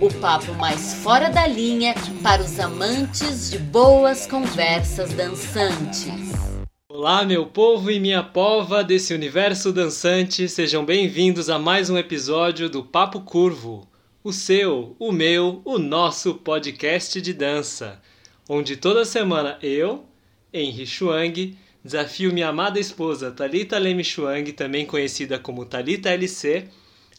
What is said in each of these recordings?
o papo mais fora da linha para os amantes de boas conversas dançantes. Olá, meu povo e minha pova desse universo dançante, sejam bem-vindos a mais um episódio do Papo Curvo, o seu, o meu, o nosso podcast de dança, onde toda semana eu, Henry Chuang, desafio minha amada esposa Talita Leme Chuang, também conhecida como Talita LC,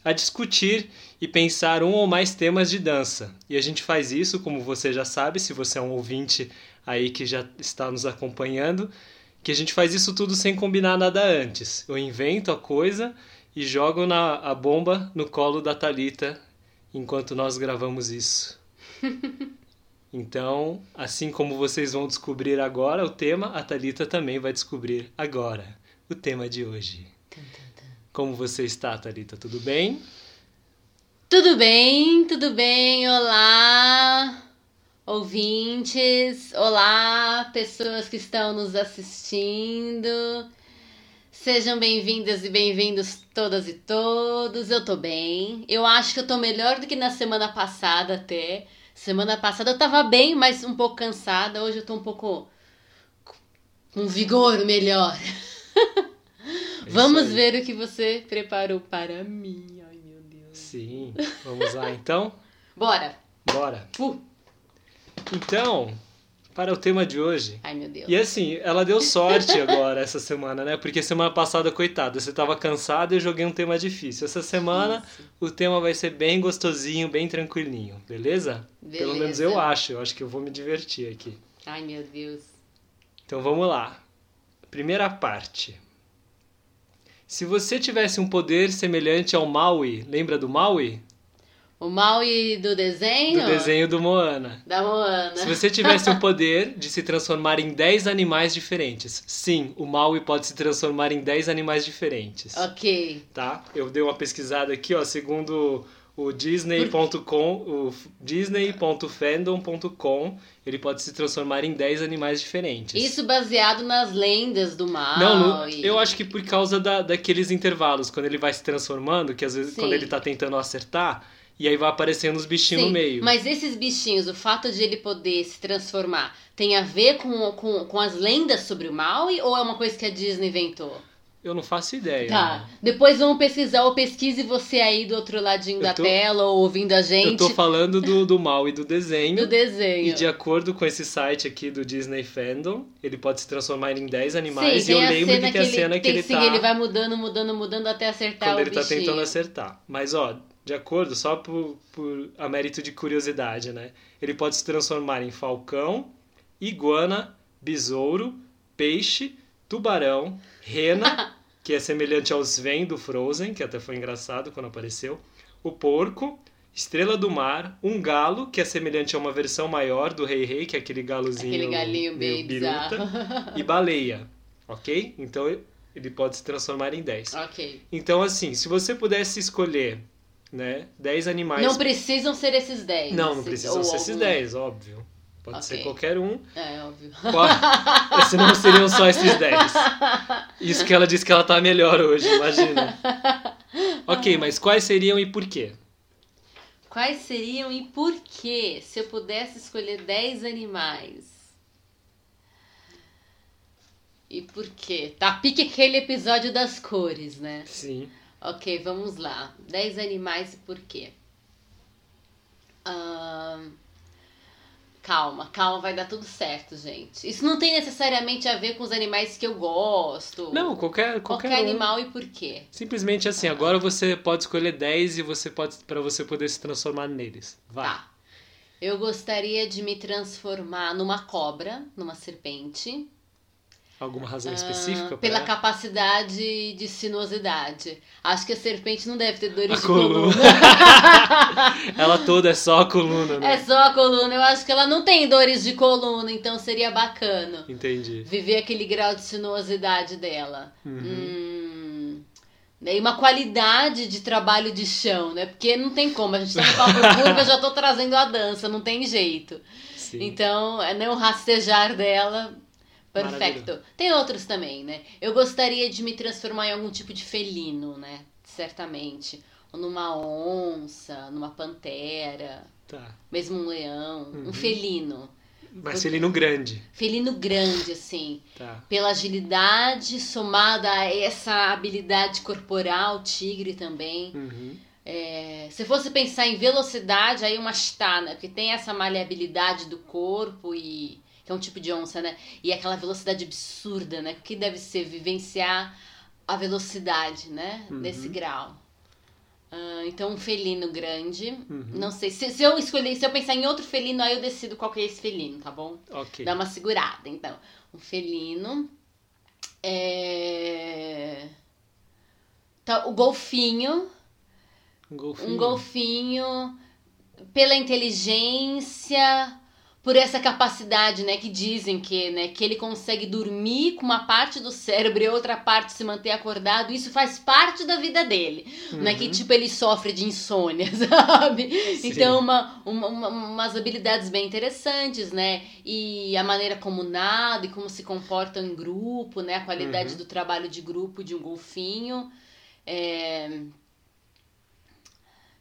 a discutir e pensar um ou mais temas de dança. E a gente faz isso, como você já sabe, se você é um ouvinte aí que já está nos acompanhando, que a gente faz isso tudo sem combinar nada antes. Eu invento a coisa e jogo na, a bomba no colo da Talita enquanto nós gravamos isso. Então, assim como vocês vão descobrir agora o tema, a Talita também vai descobrir agora o tema de hoje. Como você está, Talita? Tudo bem? Tudo bem, tudo bem. Olá, ouvintes. Olá, pessoas que estão nos assistindo. Sejam bem-vindas e bem-vindos todas e todos. Eu tô bem. Eu acho que eu tô melhor do que na semana passada até. Semana passada eu tava bem, mas um pouco cansada. Hoje eu tô um pouco com vigor melhor. Vamos aí. ver o que você preparou para mim. Sim. Vamos lá então? Bora. Bora. Uh. Então, para o tema de hoje. Ai, meu Deus. E assim, ela deu sorte agora essa semana, né? Porque semana passada, coitada, você tava cansado e eu joguei um tema difícil. Essa semana o tema vai ser bem gostosinho, bem tranquilinho, beleza? Pelo menos Beleza. eu acho, eu acho que eu vou me divertir aqui. Ai, meu Deus. Então vamos lá. Primeira parte. Se você tivesse um poder semelhante ao Maui, lembra do Maui? O Maui do desenho? Do desenho do Moana. Da Moana. Se você tivesse o poder de se transformar em 10 animais diferentes, sim, o Maui pode se transformar em 10 animais diferentes. Ok. Tá? Eu dei uma pesquisada aqui, ó, segundo o disney.com, o disney.fandom.com, ele pode se transformar em 10 animais diferentes. Isso baseado nas lendas do Maui. Não, no- eu acho que por causa da, daqueles intervalos, quando ele vai se transformando, que às vezes Sim. quando ele tá tentando acertar, e aí vai aparecendo os bichinhos Sim, no meio. Mas esses bichinhos, o fato de ele poder se transformar, tem a ver com, com, com as lendas sobre o Maui ou é uma coisa que a Disney inventou? Eu não faço ideia. Tá. Depois vamos pesquisar ou pesquise você aí do outro ladinho Eu da tô- tela ou ouvindo a Eu gente tô falando do, do Maui do desenho. do desenho. E de acordo com esse site aqui do Disney Fandom, ele pode se transformar em 10 animais. Sim, e eu lembro cena que a ele, cena que tem, ele sim, tá. ele vai mudando, mudando, mudando até acertar quando o ele tá bichinho. tentando acertar. Mas ó, de acordo, só por, por a mérito de curiosidade, né? Ele pode se transformar em falcão, iguana, besouro, peixe, tubarão, rena, que é semelhante aos Sven do Frozen, que até foi engraçado quando apareceu, o porco, estrela do mar, um galo, que é semelhante a uma versão maior do Rei Rei, que é aquele galozinho Aquele galinho meio bem biruta, bizarro. e baleia, ok? Então ele pode se transformar em 10. ok. Então, assim, se você pudesse escolher, né, 10 animais. Não precisam ser esses 10. Não, não esses- precisam ser esses algum. 10, óbvio. Pode Ok. ser qualquer um. É, óbvio. Pode... Senão seriam só esses 10. Isso que ela disse que ela tá melhor hoje, imagina. Ok, mas quais seriam e por quê? Quais seriam e por quê? Se eu pudesse escolher 10 animais. E por quê? Tá, pique aquele episódio das cores, né? Sim. Ok, vamos lá. 10 animais e por quê? Ahn, Calma, calma, vai dar tudo certo, gente. Isso não tem necessariamente a ver com os animais que eu gosto. Não, qualquer, qualquer, Qualquer um. animal e por quê? Simplesmente assim, agora você pode escolher 10 e você pode para você poder se transformar neles. Vai. Tá. Eu gostaria de me transformar numa cobra, numa serpente. Alguma razão específica? Ah, pela capacidade de sinuosidade. Acho que a serpente não deve ter dores A de coluna. coluna. Ela toda é só a coluna, né? É só a coluna. Eu acho que ela não tem dores de coluna, então seria bacana Entendi. viver aquele grau de sinuosidade dela. Uhum. Hum, né, E uma qualidade de trabalho de chão, né? Porque não tem como. A gente tá no papo curva, eu já tô trazendo a dança, não tem jeito. Sim. Então, é né, o rastejar dela. Perfeito. Tem outros também, né? Eu gostaria de me transformar em algum tipo de felino, né? Certamente. Ou numa onça, numa pantera, Tá. mesmo um leão. Uhum. Um felino. Mas felino grande. Felino grande, assim. Tá. Pela agilidade, somada a essa habilidade corporal, tigre também. Uhum. É, se fosse pensar em velocidade, aí uma chita, né? Porque tem essa maleabilidade do corpo e. que é um tipo de onça, né? E aquela velocidade absurda, né? O que deve ser vivenciar a velocidade, né? Uhum. Nesse grau. Ah, então, um felino grande. Uhum. Não sei. Se, se eu escolher, se eu pensar em outro felino, aí eu decido qual que é esse felino, tá bom? Ok. Dá uma segurada, então. Um felino. É... Tá, o golfinho. Um golfinho. Um golfinho pela inteligência, por essa capacidade, né, que dizem que, né, que ele consegue dormir com uma parte do cérebro e outra parte se manter acordado, isso faz parte da vida dele. Não é que Uhum. tipo ele sofre de insônia, sabe? Sim. Então uma, uma, uma- umas habilidades bem interessantes, né? E a maneira como nada e como se comportam em grupo, né? A qualidade Uhum. do trabalho de grupo de um golfinho. É...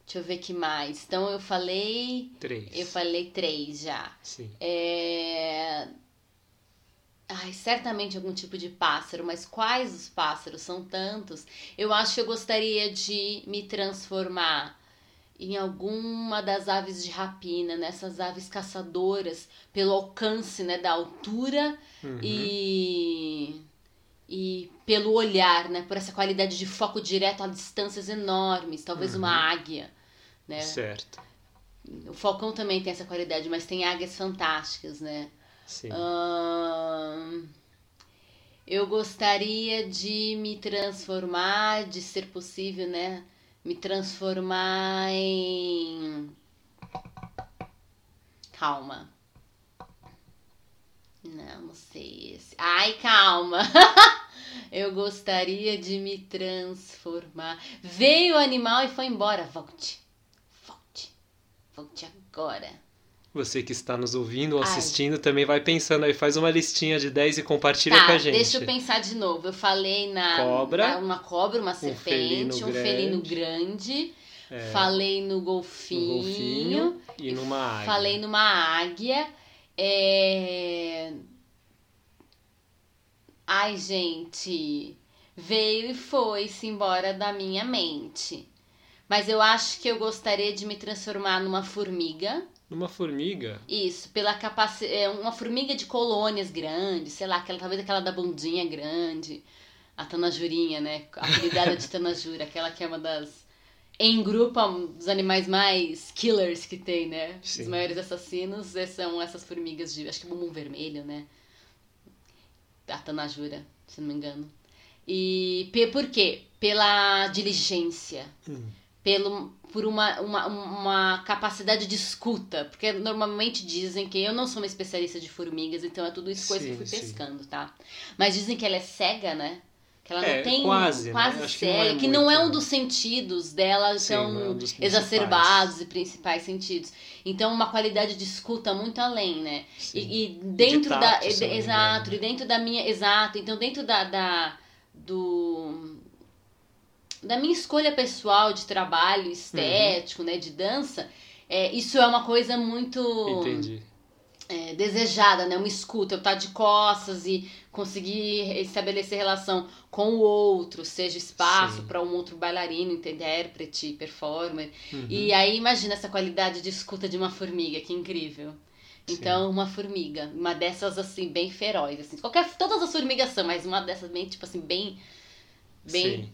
Deixa eu ver que mais. Então eu falei. Três. Eu falei três já. Sim. É... Ai, certamente algum tipo de pássaro, mas quais os pássaros? São tantos. Eu acho que eu gostaria de me transformar em alguma das aves de rapina, nessas aves caçadoras, pelo alcance né, da altura Uhum. e, e pelo olhar, né? Por essa qualidade de foco direto a distâncias enormes, talvez Uhum. uma águia, né? Certo. O falcão também tem essa qualidade, mas tem águias fantásticas, né? Sim. Ahn, eu gostaria de me transformar, de ser possível, né? Me transformar em. Calma. Não, não sei esse. Ai, calma. Eu gostaria de me transformar. Veio o animal e foi embora. Volte. Volte agora. Você que está nos ouvindo ou Ai. assistindo também vai pensando aí, faz uma listinha de 10 e compartilha Tá, com a gente. deixa eu pensar de novo. Eu falei na. Cobra. na- uma cobra, uma serpente, felino um felino grande. É, Falei no no golfinho. golfinho e numa águia. Falei numa águia. É... Ai, gente. Veio e foi-se embora da minha mente. Mas eu acho que eu gostaria de me transformar numa formiga. Numa formiga? Isso, pela capacidade. Uma formiga de colônias grandes, sei lá, aquela, talvez aquela da bundinha grande. A Tanajurinha, né? Apelidada de Tanajura, aquela que é uma das. Em grupo, um dos animais mais killers que tem, né? Sim. Os maiores assassinos eh, são essas formigas de. Acho que bumbum vermelho, né? A Tanajura, se não me engano. E por quê? Pela diligência Hum. Pelo, por uma, uma, uma capacidade de escuta. Porque normalmente dizem que eu não sou uma especialista de formigas, então é tudo isso coisa que eu Sim, fui sim. pescando, tá? Mas dizem que ela é cega, né? Que ela É, não tem quase, né? quase Acho que não cega, é que não é um muito. dos sentidos dela Sim, não é um exacerbados e principais sentidos. Então, uma qualidade de escuta muito além, né? Sim. E, e dentro tato, da. me exato, e dentro da minha. Exato, então dentro da. da do. Da minha escolha pessoal de trabalho estético, né? De dança, é, isso é uma coisa muito é, desejada, né? Uma escuta, eu estar de costas e conseguir estabelecer relação com o outro, seja espaço Sim. para um outro bailarino, intérprete, performer. Uhum. E aí imagina essa qualidade de escuta de uma formiga, que incrível. Então, uma formiga, uma dessas assim, bem feroz, assim. Qualquer, todas as formigas são, mas uma dessas bem, tipo assim, bem, bem Sim.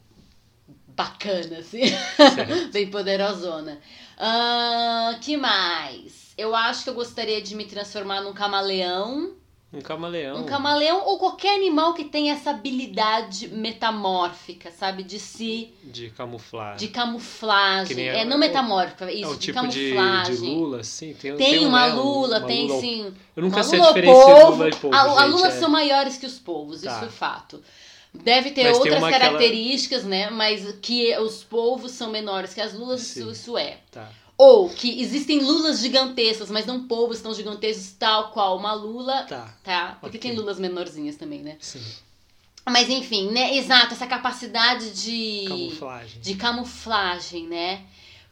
Bacana, assim. Bem poderosona. Ah, que mais? Eu acho que eu gostaria de me transformar num camaleão. Um camaleão. Um camaleão ou qualquer animal que tenha essa habilidade metamórfica, sabe? De se. De camuflar. De camuflagem. nem É, é- não metamórfica, isso, é o de tipo de, camuflagem. de lula, sim. Tem, Tem, um, uma né, um- lula, uma tem lula- sim. Eu nunca sei a lula diferença entre lula e polvo, A, a gente, lula é. são maiores que os polvos, Tá. isso é fato. Deve ter Mas tem outras características, né? Mas que os polvos são menores que as lulas, Sim. isso, isso é. Tá. Ou que existem lulas gigantescas, mas não polvos tão gigantescos, tal qual uma lula, Tá. tá? Porque Ok. tem lulas menorzinhas também, né? Sim. Mas enfim, né? Exato, essa capacidade de Camuflagem. de camuflagem, né?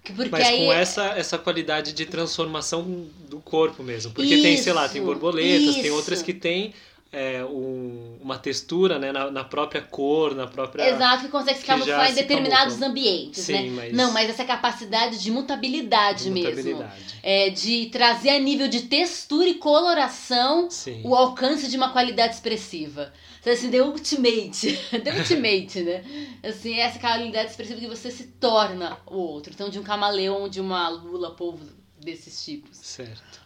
Que- Porque Mas aí com essa, essa qualidade de transformação do corpo mesmo. Porque tem, sei lá, tem Isso, borboletas, tem isso. outras que tem é, um- uma textura né, na, na própria cor, na própria. Exato, que consegue se camuflar em determinados camuflam. ambientes, Sim, né? mas- Não, mas essa capacidade de mutabilidade, mesmo. mutabilidade. É, de trazer a nível de textura e coloração Sim. o alcance de uma qualidade expressiva. Então, assim, the ultimate. the ultimate, né? Assim, essa qualidade expressiva que você se torna o outro. Então, de um camaleão, de uma lula, polvo desses tipos. Certo.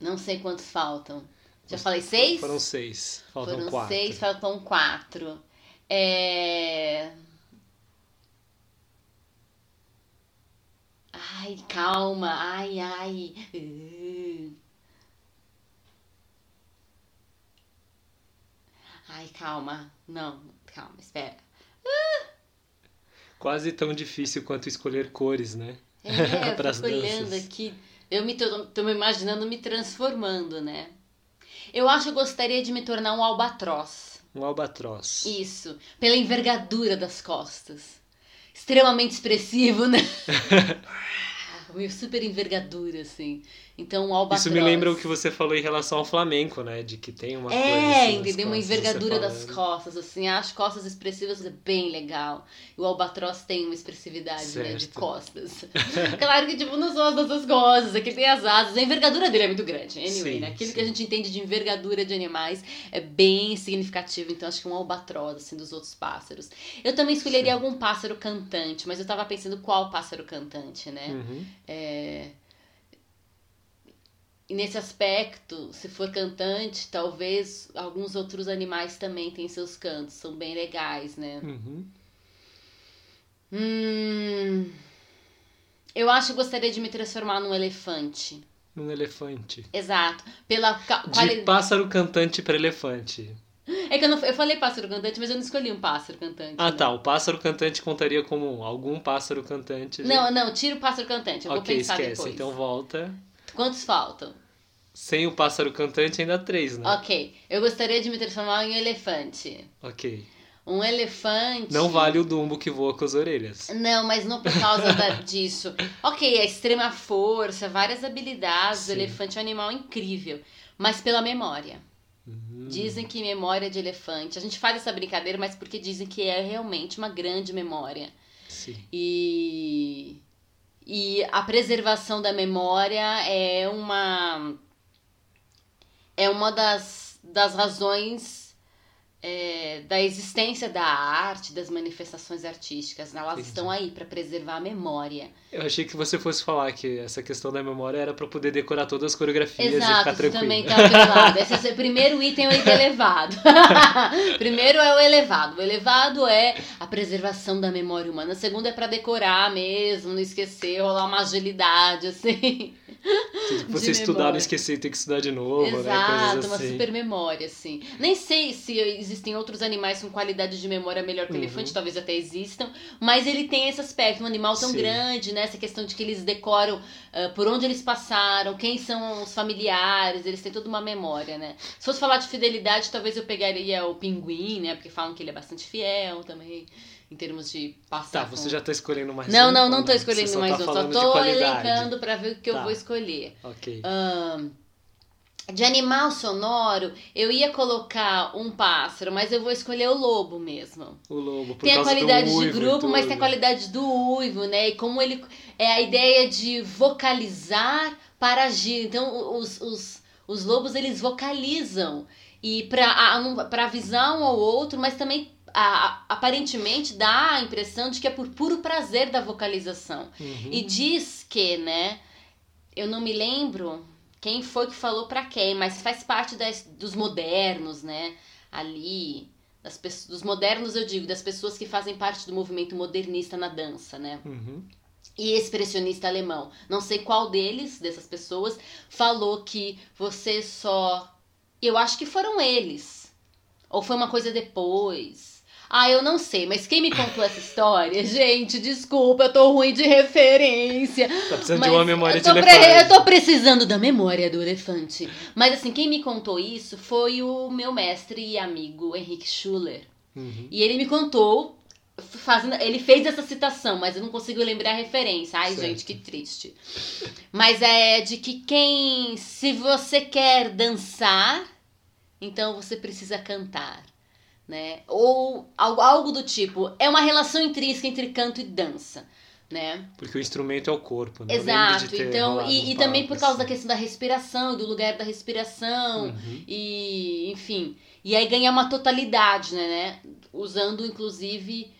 Não sei quantos faltam. Já falei seis? Foram seis. Faltam Foram quatro. seis, faltam quatro. É... Ai, calma. Ai, ai. Ai, calma. Não, calma, espera. Quase tão difícil quanto escolher cores, né? É, eu fico olhando aqui. Eu me tô, me imaginando me transformando, né? Eu acho que eu gostaria de me tornar um albatroz. Um albatroz. Isso, pela envergadura das costas. Extremamente expressivo, né? Meio super envergadura, assim. Então, um albatroz. Isso me lembra o que você falou em relação ao flamenco, né? De que tem uma coisa É, assim entendeu? Uma envergadura das costas, assim. As costas expressivas é bem legal. E o albatroz tem uma expressividade, né? De Certo. costas. claro que, tipo, não são as nossas costas. Aqui tem as asas. A envergadura dele é muito grande. Anyway, Sim, né? Aquilo sim. que a gente entende de envergadura de animais é bem significativo. Então, acho que um albatroz, assim, dos outros pássaros. Eu também escolheria algum pássaro cantante, mas eu tava pensando qual pássaro cantante, né? Uhum. É, E nesse aspecto, se for cantante, talvez alguns outros animais também têm seus cantos, são bem legais, né? Uhum. Hum, eu acho que gostaria de me transformar num elefante. Um elefante. Exato. Pela De pássaro cantante para elefante. É que eu, não, eu falei pássaro cantante, mas eu não escolhi um pássaro cantante. Ah, né? tá. O pássaro cantante contaria como algum pássaro cantante. Não, não, tira o pássaro cantante, eu vou ok, pensar esquece. depois. Então volta. Quantos faltam? Sem o pássaro cantante, ainda três, né? Ok, eu gostaria de me transformar em um elefante. Ok. Um elefante. Não vale o Dumbo que voa com as orelhas. Não, mas não por causa da- disso. Ok, a extrema força, várias habilidades. Sim. O elefante é um animal incrível. Mas pela memória. Uhum. Dizem que memória de elefante. A gente faz essa brincadeira, mas porque dizem que é realmente uma grande memória. Sim. E, e a preservação da memória é uma. É uma das, das razões é, da existência da arte, das manifestações artísticas. Elas Entendi. estão aí para preservar a memória. Eu achei que você fosse falar que essa questão da memória era pra poder decorar todas as coreografias e Exato, ficar isso tranquilo. também tá atrelado. Esse é o primeiro item é o elevado. primeiro é o elevado. O elevado é a preservação da memória humana. O segundo é pra decorar mesmo, não esquecer, rolar uma agilidade, assim. Você estudar, memória. não esquecer, tem que estudar de novo, né? Exato, Coisas uma assim. super memória, assim. Nem sei se existem outros animais com qualidade de memória melhor que o Uhum. elefante, talvez até existam, mas ele tem esse aspecto, um animal tão Sim. grande, né? Essa questão de que eles decoram ah, por onde eles passaram, quem são os familiares, eles têm toda uma memória, né? Se fosse falar de fidelidade, talvez eu pegaria o pinguim, né? Porque falam que ele é bastante fiel também, em termos de passar. Tá, com- você já tá escolhendo mais Não, um, não, ou não tô escolhendo mais tá um, só tô elencando pra ver o que eu Tá. vou escolher. Ok. Ahn, de animal sonoro, eu ia colocar um pássaro, mas eu vou escolher o lobo mesmo. O lobo, por tem a qualidade de grupo, mas tem a qualidade do uivo, né? E como ele. É a ideia de vocalizar para agir. Então, os, os, os lobos, eles vocalizam. E para avisar um ao outro, mas também. a- aparentemente dá a impressão de que é por puro prazer da vocalização. Uhum. E diz que, né? Eu não me lembro quem foi que falou para quem, mas faz parte das, dos modernos, né? Ali, das pessoas, dos modernos eu digo, das pessoas que fazem parte do movimento modernista na dança, né? Uhum. E expressionista alemão. Não sei qual deles, dessas pessoas, falou que você só. Eu acho que foram eles. Ou foi uma coisa depois. Ah, eu não sei, mas quem me contou essa história, gente, desculpa, eu tô ruim de referência. Tá precisando de uma memória de elefante. Eu tô precisando da memória do elefante. Mas assim, quem me contou isso foi o meu mestre e amigo Henrique Schuller. Uhum. E ele me contou, fazendo, ele fez essa citação, mas eu não consigo lembrar a referência. Ai, Certo. gente, que triste. Mas é de que quem, se você quer dançar, então você precisa cantar, né? Ou algo, algo do tipo, é uma relação intrínseca entre canto e dança, né? Porque o instrumento é o corpo, né? Exato. Então, e, e também por causa da assim. questão da respiração, do lugar da respiração, Uhum. e enfim. E aí ganhar uma totalidade, né, né? Usando inclusive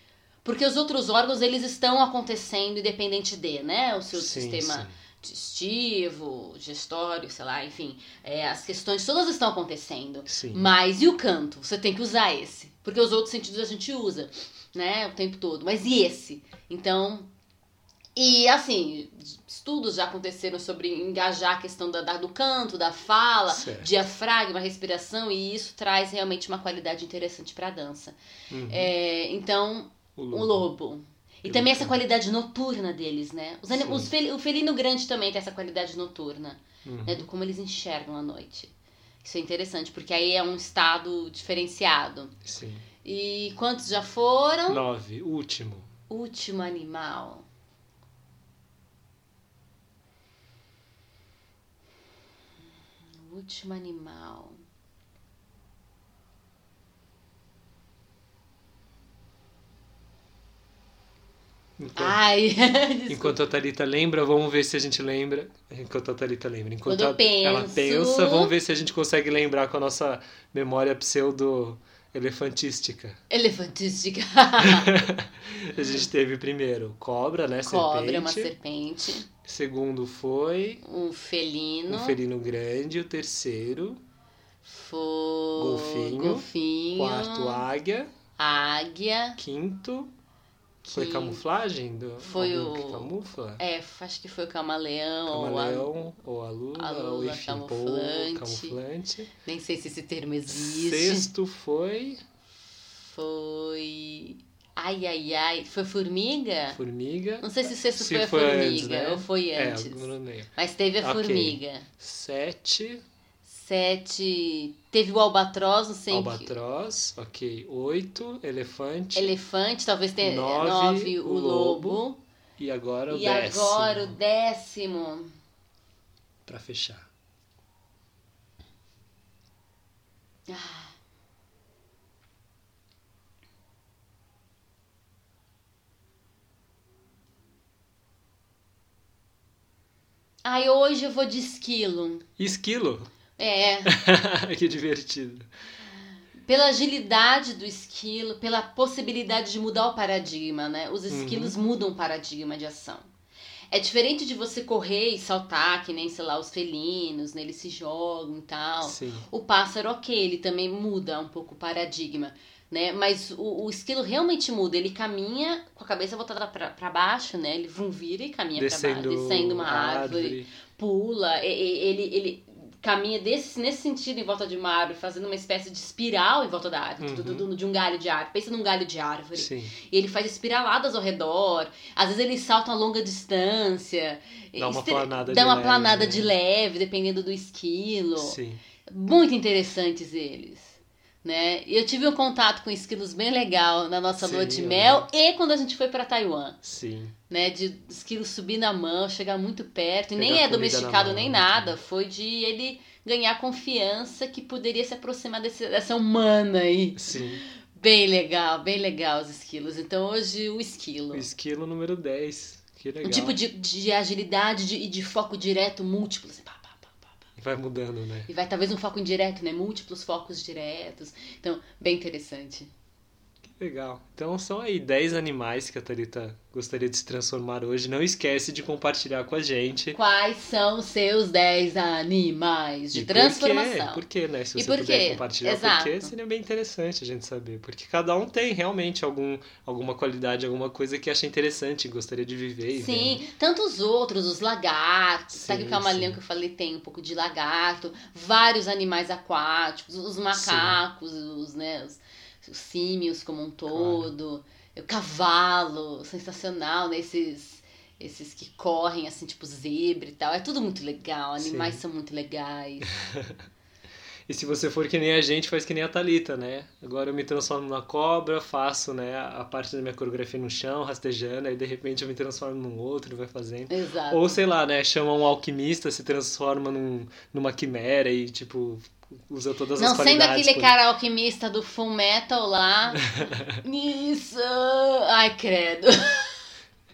porque os outros órgãos eles estão acontecendo independente de, né? O seu Sim, sistema sim. Digestivo, gestório, sei lá, enfim, é, as questões todas estão acontecendo. Sim. Mas e o canto? Você tem que usar esse, porque os outros sentidos a gente usa, né, o tempo todo. Mas e esse? Então, e assim, estudos já aconteceram sobre engajar a questão da, da- do canto, da fala, Certo. diafragma, respiração, e isso traz realmente uma qualidade interessante para a dança. Uhum. É, então, O o lobo. E também essa qualidade noturna deles, né? Os, anim- os fel- o felino grande também tem essa qualidade noturna, Uhum. né? Do como eles enxergam a noite. Isso é interessante, porque aí é um estado diferenciado. Sim. E quantos já foram? Nove. Último. Último animal. Último animal. Enquanto, Ai, enquanto a Thalita lembra, vamos ver se a gente lembra. Enquanto a Thalita lembra. Enquanto a- ela penso- pensa, vamos ver se a gente consegue lembrar com a nossa memória pseudo-elefantística. elefantística. a gente teve primeiro cobra, né? Cobra, serpente. uma serpente. Segundo foi Um felino. um felino grande. O terceiro, Foi. Golfinho. Golfinho. quarto, águia. Águia. Quinto, foi que- camuflagem? Do, Foi o- que camufla? É, acho que foi o camaleão. ou a- Camaleão, ou a lula, a ou lula enfim, camuflante. camuflante. camuflante. Nem sei se esse termo existe. Sexto foi Foi. Ai, ai, ai. Foi formiga? formiga. Não sei se o sexto Se foi a foi formiga antes, né? ou foi É, antes. lembro. Mas teve a Ok. formiga. Sete, Sete. Teve o albatroz, não sei. que- albatroz. Ok. Oito, elefante. Elefante, talvez tenha. Nove, Nove, o o lobo. E agora o E décimo. agora o décimo. Pra fechar. Ai, hoje eu vou de esquilo. Esquilo. É. que divertido. Pela agilidade do esquilo, pela possibilidade de mudar o paradigma, né? Os esquilos mudam o paradigma de ação. É diferente de você correr e saltar, que nem, sei lá, os felinos, né? Eles se jogam e tal. Sim. O pássaro, ok, ele também muda um pouco o paradigma, né? Mas o, o esquilo realmente muda. Ele caminha com a cabeça voltada pra baixo, né? Ele vira e caminha pra Descendo, baixo, descendo uma a árvore, pula. Ele, ele caminha desse, nesse sentido em volta de uma árvore, fazendo uma espécie de espiral em volta da árvore, Uhum. do- do- de um galho de árvore. Pensa num galho de árvore. Sim. E ele faz espiraladas ao redor. Às vezes ele salta a longa distância. Dá uma planada Dá de uma leve, planada né? de leve, dependendo do esquilo. Sim. Muito interessantes eles. Né? E eu tive um contato com esquilos bem legal na nossa Sim, lua de mel e quando a gente foi para Taiwan, Sim. né? De esquilo subir na mão, chegar muito perto, e Pegar nem é domesticado na nem mão, nada, foi de ele ganhar confiança que poderia se aproximar desse, dessa humana aí. Sim. Bem legal, bem legal os esquilos. Então hoje o esquilo. O esquilo número 10. Que legal. Um tipo de, de agilidade de- e de foco direto múltiplo. Assim, pá. Vai mudando, né? E vai talvez um foco indireto, né? Múltiplos focos diretos. Então, bem interessante. Legal. Então são aí 10 animais que a Thalita gostaria de se transformar hoje. Não esquece de compartilhar com a gente. Quais são os seus 10 animais de E transformação? Por quê? Por quê, né? Se E você por puder quê? compartilhar Exato. por quê, seria bem interessante a gente saber. Porque cada um tem realmente algum, alguma qualidade, alguma coisa que acha interessante, gostaria de viver. e Sim, tanto os outros, os lagartos, Sim, sabe o camaleão sim. que eu falei tem um pouco de lagarto, vários animais aquáticos, os macacos, os, né, os, os símios como um todo, o cavalo, sensacional, né, esses, esses que correm assim, tipo zebra e tal, é tudo muito legal, animais Sim. são muito legais. E se você for que nem a gente, faz que nem a Thalita, né? Agora eu me transformo numa cobra, faço né, a parte da minha coreografia no chão, rastejando, aí de repente eu me transformo num outro e vai fazendo. Exato. Ou sei lá, né? Chama um alquimista, se transforma num, numa quimera e, tipo, usa todas as Não sendo qualidades. aquele por- cara alquimista do Full Metal lá. Isso! Ai, credo.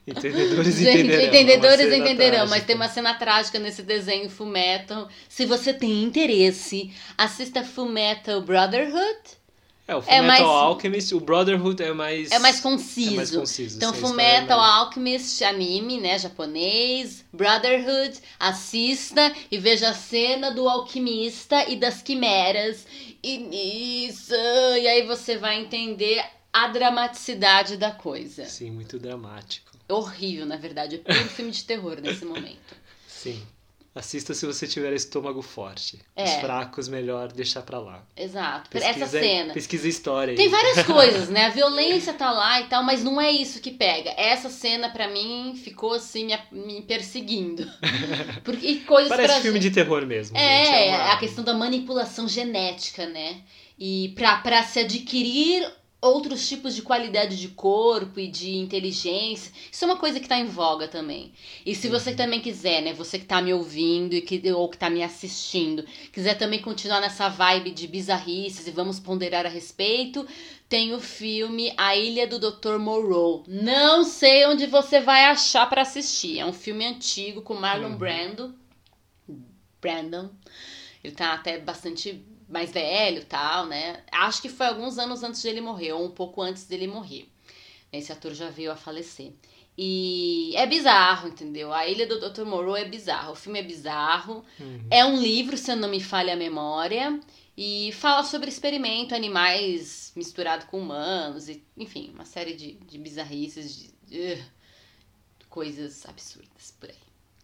Entendedores Gente, entenderão. é entendedores cena entenderão, mas trágica. tem uma cena trágica nesse desenho Full Metal. Se você tem interesse, assista Full Metal Brotherhood. É, o é Fullmetal mais- Alchemist, o Brotherhood é mais... É mais conciso. É mais conciso, Então, sim, a Full história é Alchemist, anime, né, japonês, Brotherhood, assista e veja a cena do alquimista e das quimeras. E nisso, e aí você vai entender a dramaticidade da coisa. Sim, muito dramático. Horrível, na verdade, é puro filme de terror nesse momento. Sim. Assista se você tiver estômago forte. É. Os fracos, melhor deixar pra lá. Exato. Pesquisa, Essa cena. Pesquisa história aí. Tem várias coisas, né? A violência tá lá e tal, mas não é isso que pega. Essa cena, pra mim, ficou assim, me, me perseguindo. Porque, e coisas Parece pra filme de terror mesmo. É, gente. uma- a questão da manipulação genética, né? E pra, pra se adquirir outros tipos de qualidade de corpo e de inteligência. Isso é uma coisa que tá em voga também. E se você Uhum. também quiser, né, você que tá me ouvindo e que, ou que tá me assistindo, quiser também continuar nessa vibe de bizarrices e vamos ponderar a respeito, tem o filme A Ilha do Dr. Moreau. Não sei onde você vai achar pra assistir. É um filme antigo com Marlon Uhum. Brando. Brandon. Ele tá até bastante mais velho tal, né? Acho que foi alguns anos antes dele morrer, ou um pouco antes dele morrer. Esse ator já veio a falecer. E é bizarro, entendeu? A Ilha do Dr. Moreau é bizarro. O filme é bizarro. Uhum. É um livro, se eu não me falha a memória. E fala sobre experimento, animais misturado com humanos. E, enfim, uma série de, de bizarrices, de, de coisas absurdas por aí.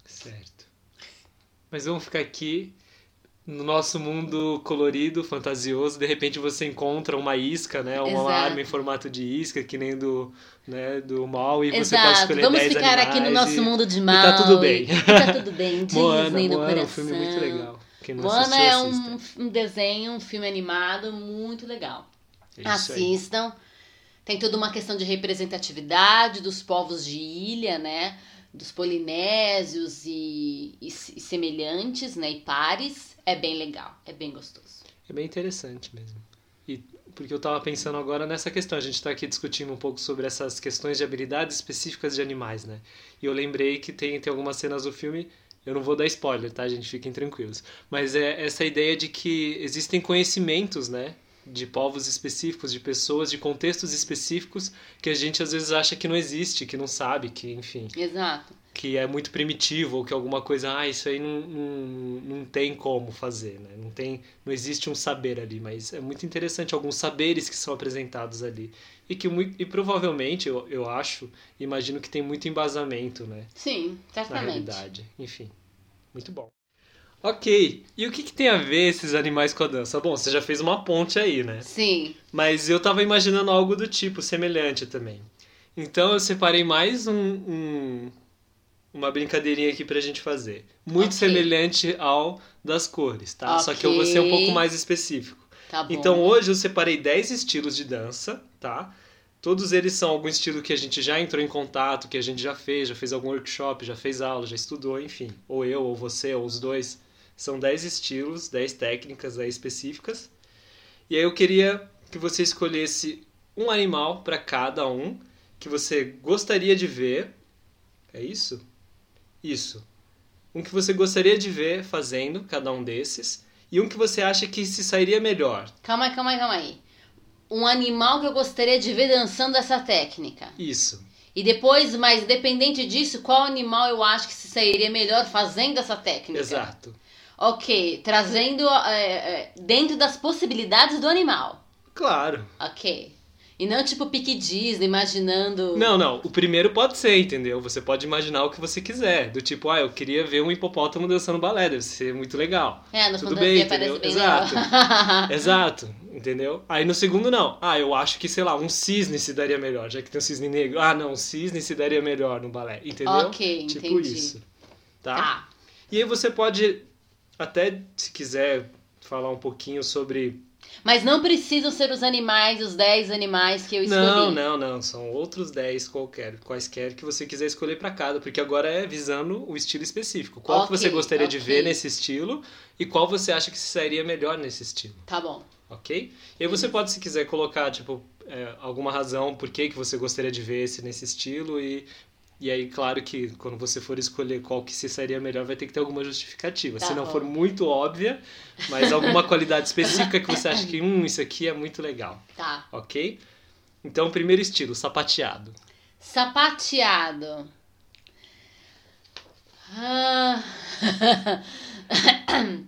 Certo. Mas vamos ficar aqui no nosso mundo colorido, fantasioso. De repente você encontra uma isca, né? Uma Exato. arma em formato de isca, que nem do, né, do mal, e você pode Exato. escolher Vamos 10 ficar aqui no nosso e- mundo de e mal. tá tudo bem. E tá tudo bem. Disney Moana, no Moana é coração. um filme muito legal. Quem não Moana assistiu, é um, um desenho, um filme animado muito legal. É isso aí. Assistam. Tem toda uma questão de representatividade dos povos de ilha, né? Dos polinésios e, e, e semelhantes, né? E pares. É bem legal, é bem gostoso. É bem interessante mesmo. E porque eu tava pensando agora nessa questão, a gente tá aqui discutindo um pouco sobre essas questões de habilidades específicas de animais, né? E eu lembrei que tem, tem algumas cenas do filme, eu não vou dar spoiler, tá, gente? Fiquem tranquilos. Mas é essa ideia de que existem conhecimentos, né? De povos específicos, de pessoas, de contextos específicos que a gente às vezes acha que não existe, que não sabe, que, enfim, Exato. que é muito primitivo ou que alguma coisa, ah, isso aí não, não, não tem como fazer, né? Não tem, não existe um saber ali, mas é muito interessante alguns saberes que são apresentados ali e que e provavelmente eu, eu acho, imagino que tem muito embasamento, né, Sim, na certamente. realidade. Enfim, muito bom. Ok, e o que, que tem a ver esses animais com a dança? Bom, você já fez uma ponte aí, né? Sim. Mas eu tava imaginando algo do tipo, semelhante também. Então eu separei mais um, um- uma brincadeirinha aqui pra gente fazer. Muito Ok. semelhante ao das cores, tá? Só que eu vou ser um pouco mais específico. Tá bom. Então hoje eu separei 10 estilos de dança, tá? Todos eles são algum estilo que a gente já entrou em contato, que a gente já fez, já fez algum workshop, já fez aula, já estudou, enfim. Ou eu, ou você, ou os dois. São 10 estilos, 10 técnicas aí específicas. E aí eu queria que você escolhesse um animal para cada um que você gostaria de ver. É isso? Isso. Um que você gostaria de ver fazendo cada um desses e um que você acha que se sairia melhor. Calma aí, calma aí, calma aí. um animal que eu gostaria de ver dançando essa técnica. Isso. E depois, mas dependente disso, qual animal eu acho que se sairia melhor fazendo essa técnica? Exato. Ok, trazendo é, é, dentro das possibilidades do animal. Claro. Ok. E não tipo pique Disney, imaginando. Não, não. O primeiro pode ser, entendeu? Você pode imaginar o que você quiser. Do tipo, ah, eu queria ver um hipopótamo dançando balé, deve ser muito legal. É, no Tudo bem, parece entendeu? bem Exato. legal. Exato, entendeu? Aí no segundo, não. Ah, eu acho que, sei lá, um cisne se daria melhor, já que tem um cisne negro. Ah, não, um cisne se daria melhor no balé, entendeu? Ok, tipo entendi. isso. Tá? Tá. E aí você pode, até se quiser, falar um pouquinho sobre. Mas não precisam ser os animais, os 10 animais que eu escolhi. Não, não, não. São outros 10 qualquer, quaisquer que você quiser escolher para cada, porque agora é visando o estilo específico. Qual que Ok, você gostaria de ok. ver nesse estilo e qual você acha que sairia melhor nesse estilo. Tá bom. ok? E aí você pode, se quiser, colocar, tipo, é, alguma razão por que, que você gostaria de ver esse nesse estilo e... E aí, claro que quando você for escolher qual que se sairia melhor, vai ter que ter alguma justificativa. Tá se não bom. for muito óbvia, mas alguma qualidade específica que você acha que, hum, isso aqui é muito legal, Tá. ok? Então, primeiro estilo, sapateado. Sapateado. Ah.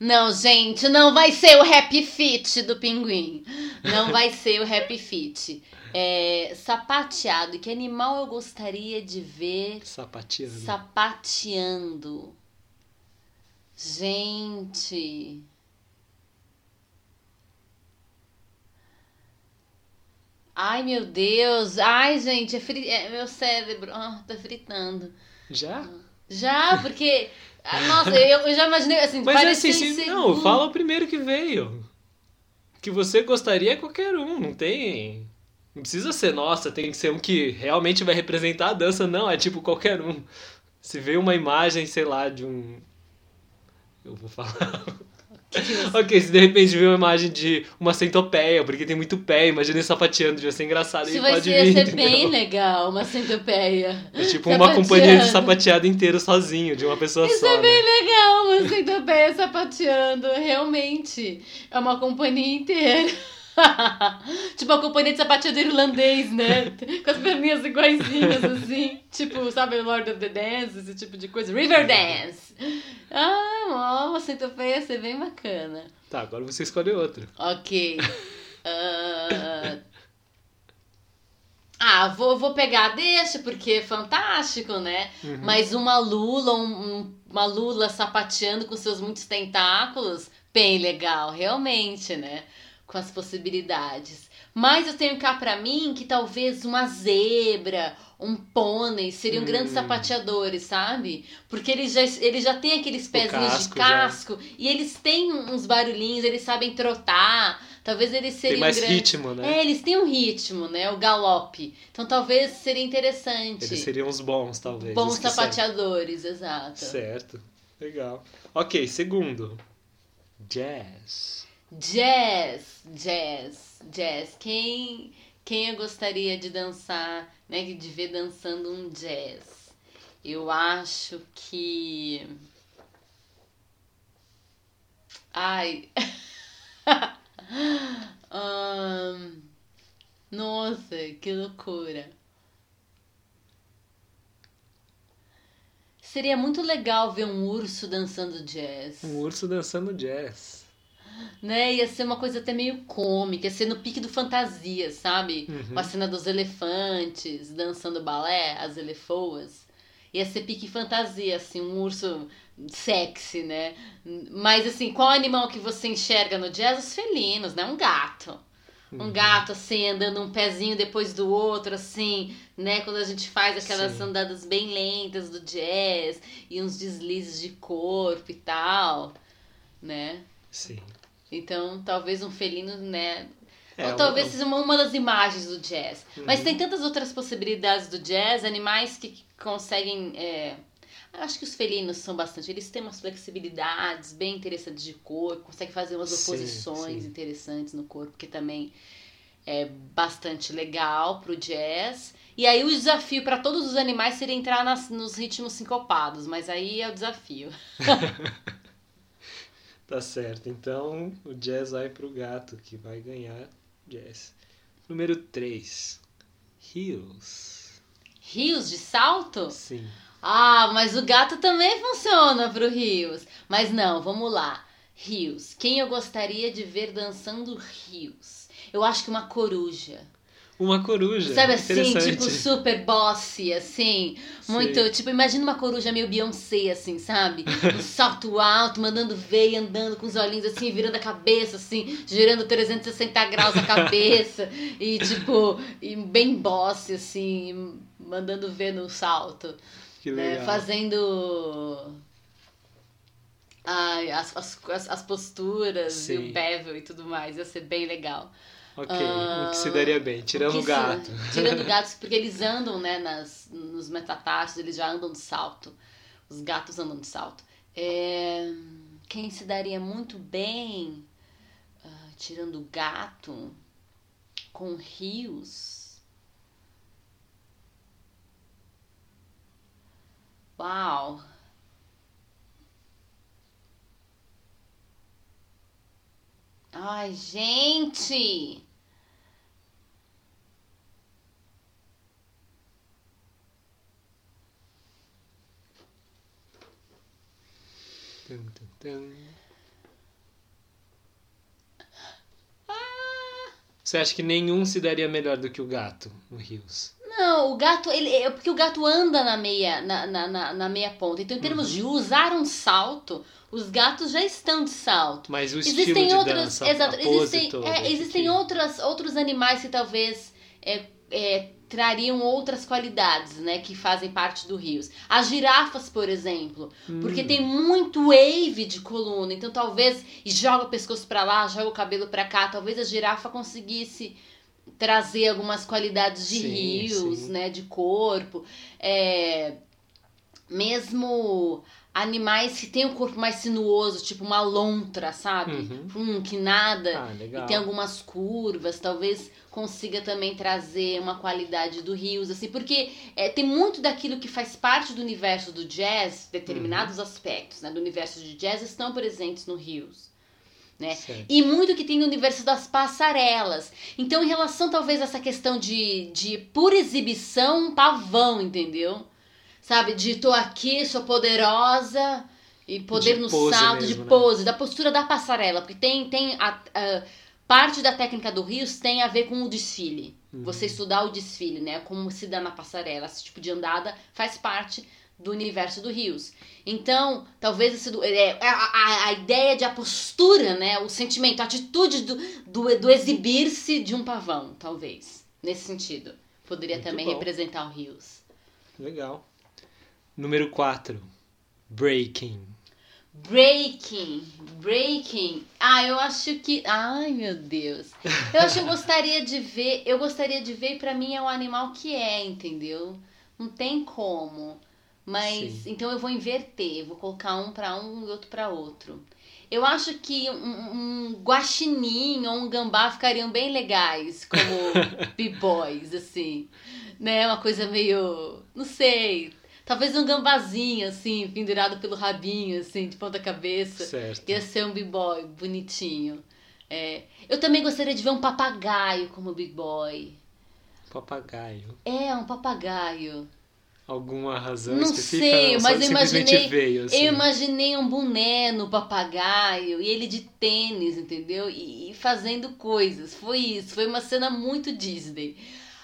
Não, gente, não vai ser o Happy Fit do pinguim. Não vai ser o Happy Fit. É, sapateado. Que animal eu gostaria de ver Sapateando. sapateando? Gente. Ai, meu Deus. Ai, gente, é fri... é, meu cérebro ah, tá fritando. Já? Já, porque. ah, Nossa, eu, eu já imaginei assim, Mas parece assim, se- não, fala o primeiro que veio. Que você gostaria qualquer um, não tem. Não precisa ser, nossa, tem que ser um que realmente vai representar a dança, não, é tipo qualquer um. Se vê uma imagem, sei lá, de um. Eu vou falar. ok, se de repente vê uma imagem de uma centopeia, porque tem muito pé, imagina ele sapateando, devia ser engraçado. Isso vai pode ser, vir, ser entendeu? bem legal, uma centopeia. É tipo uma companhia de sapateado inteiro sozinho, de uma pessoa Isso só. é né? bem legal, uma centopeia sapateando, realmente. É uma companhia inteira. tipo a companhia de sapateado irlandês, né? Com as perninhas iguaizinhas, assim. Tipo, sabe, Lord of the Dance, esse tipo de coisa. Riverdance. Ah, ó, uma centopeia ia ser bem bacana. Tá, agora você escolhe outro. Ok. Ah, Ah, vou, vou pegar, deixa, porque é fantástico, né? Uhum. Mas uma lula, um- uma lula sapateando com seus muitos tentáculos, bem legal, realmente, né? Com as possibilidades. Mas eu tenho cá pra mim que talvez uma zebra, um pônei seriam Hum. grandes sapateadores, sabe? Porque eles já, eles já têm aqueles pezinhos de casco já. casco e eles têm uns barulhinhos, eles sabem trotar. Talvez eles seriam Tem mais grandes- ritmo, né? É, eles têm um ritmo, né? O galope. Então talvez seria interessante. Eles seriam os bons, talvez. Bons sapateadores, exato. Certo. Legal. Ok, segundo. Jazz. Jazz, jazz, jazz. Quem, quem eu gostaria de dançar, né? De ver dançando um jazz? Eu acho que. Ai. Ahn, Nossa, que loucura. Seria muito legal ver um urso dançando jazz. Um urso dançando jazz. Né? Ia ser uma coisa até meio cômica, ia ser no pique do fantasia, sabe? Uhum. A cena dos elefantes dançando balé, as elefoas. Ia ser pique fantasia, assim, um urso sexy, né? Mas assim, qual animal que você enxerga no jazz? Os felinos, né? Um gato. Um Uhum. gato, assim, andando um pezinho depois do outro, assim, né? Quando a gente faz aquelas Sim. andadas bem lentas do jazz e uns deslizes de corpo e tal, né? Sim. Então, talvez um felino, né? É, Ou talvez um- seja uma, uma das imagens do jazz. Mas Uhum. tem tantas outras possibilidades do jazz, animais que conseguem. é, eu acho que os felinos são bastante. Eles têm umas flexibilidades bem interessantes de corpo, conseguem fazer umas Sim, oposições sim. interessantes no corpo, que também é bastante legal pro jazz. E aí o desafio para todos os animais seria entrar nas- nos ritmos sincopados, mas aí é o desafio. Tá certo. Então o jazz vai pro gato, que vai ganhar jazz. Número 3. Rios. Rios de salto? Sim. Ah, mas o gato também funciona pro rios. Mas não, vamos lá. Rios. Quem eu gostaria de ver dançando rios? Eu acho que uma coruja. Uma coruja. Sabe assim, tipo super bossy, assim. Muito, Sei. tipo, imagina uma coruja meio Beyoncé, assim, sabe? Um salto alto, mandando ver e andando com os olhinhos assim, virando a cabeça, assim, girando 360 graus a cabeça. e, tipo, e bem bossy, assim, mandando ver no salto. Que né? legal. Fazendo. Ai, as, as, as- as posturas e Sim. o bevel e tudo mais. Ia ser bem legal. Ok, Ah, o que se daria bem, tirando O gato. se- tirando gatos, porque eles andam, né, nas, nos metatarsos, eles já andam de salto. Os gatos andam de salto. É, quem se daria muito bem, ah, tirando o gato, com rios. Uau! Ai, gente! Tum, tum, tum. Você acha que nenhum se daria melhor do que o gato no Rios? Não, o gato, ele é porque o gato anda na meia, na, na, na, na meia ponta. Então, em termos de usar um salto, os gatos já estão de salto. Mas o estilo Existem de outros, dança, exato, existem, toda, é, existem que- outras, outros animais que talvez é, é, trariam outras qualidades, né, que fazem parte do rios. As girafas, por exemplo, porque Hum. tem muito wave de coluna, então talvez e joga o pescoço pra lá, joga o cabelo pra cá, talvez a girafa conseguisse trazer algumas qualidades de Sim, rios, sim. né, de corpo, é, mesmo animais que têm um corpo mais sinuoso, tipo uma lontra, sabe? Uhum. Hum, que nada Ah, e tem algumas curvas, talvez consiga também trazer uma qualidade do rios, assim, porque é, tem muito daquilo que faz parte do universo do jazz, determinados Uhum. aspectos né, do universo de jazz estão presentes no rios. Né? E muito que tem no universo das passarelas. Então, em relação talvez a essa questão de, de por exibição, um pavão, entendeu? Sabe, de tô aqui, sou poderosa e poder De no salto, mesmo, de né? pose, da postura da passarela, porque tem, tem a, a- parte da técnica do Rios tem a ver com o desfile. Uhum. Você estudar o desfile, né? Como se dá na passarela, esse tipo de andada faz parte do universo do Rios. Então, talvez esse do- é, a, a, ideia de a postura, né? O sentimento, a atitude do, do, do exibir-se de um pavão, talvez. Nesse sentido. Poderia Muito também bom. representar o Rios. Legal. Número 4. Breaking. Breaking, breaking. Ah, eu acho que. Ai, meu Deus. Eu acho que eu gostaria de ver. Eu gostaria de ver, e pra mim é o animal que é, entendeu? Não tem como. Mas Sim. então eu vou inverter, vou colocar um pra um e outro pra outro. Eu acho que um, um guaxinim ou um gambá ficariam bem legais como b-boys, assim. Né? Uma coisa meio. Não sei. Talvez um gambazinho, assim, pendurado pelo rabinho, assim, de ponta cabeça. Certo. Ia ser um b-boy bonitinho. É. Eu também gostaria de ver um papagaio como b-boy. Papagaio. É, um papagaio. Alguma razão Não específica? sei, Não, mas eu imaginei- veio, assim. Eu imaginei um boné no papagaio e ele de tênis, entendeu? E, e fazendo coisas. Foi isso. Foi uma cena muito Disney.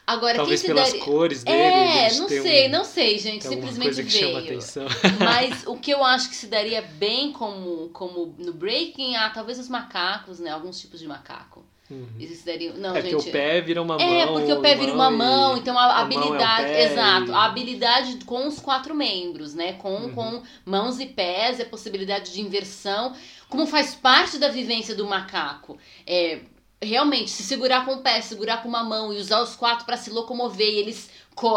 Agora, Talvez quem se pelas cores dele. É, não sei, um- não sei, gente. tem Simplesmente veio. atenção. Mas o que eu acho que se daria bem como, como no breaking, ah, talvez os macacos, né? Alguns tipos de macaco. Uhum. Eles dariam. Não, É gente. porque o pé vira uma mão. É, porque o pé vira uma mão, e então a, a é habilidade. pé exato, e- a habilidade com os quatro membros, né? Com, Uhum. com mãos e pés, a possibilidade de inversão. Como faz parte da vivência do macaco. É, realmente, se segurar com o pé, segurar com uma mão e usar os quatro para se locomover, e eles.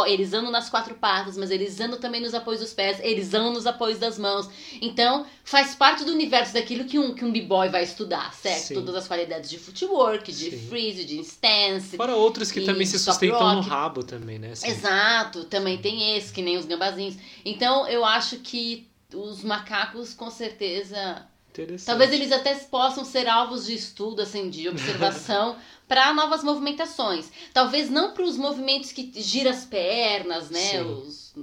Eles andam nas quatro patas, mas eles andam também nos apoios dos pés, eles andam nos apoios das mãos. Então, faz parte do universo daquilo que um, que um b-boy vai estudar, certo? Sim. Todas as qualidades de footwork, de Sim. freeze, de stance, Fora outros que também se sustentam no rock. rabo também, né? Assim, Exato, também tem esse, que nem os gambazinhos. Então eu acho que os macacos com certeza. Talvez eles até possam ser alvos de estudo, assim, de observação para novas movimentações. Talvez não para os movimentos que gira as pernas, né? Os,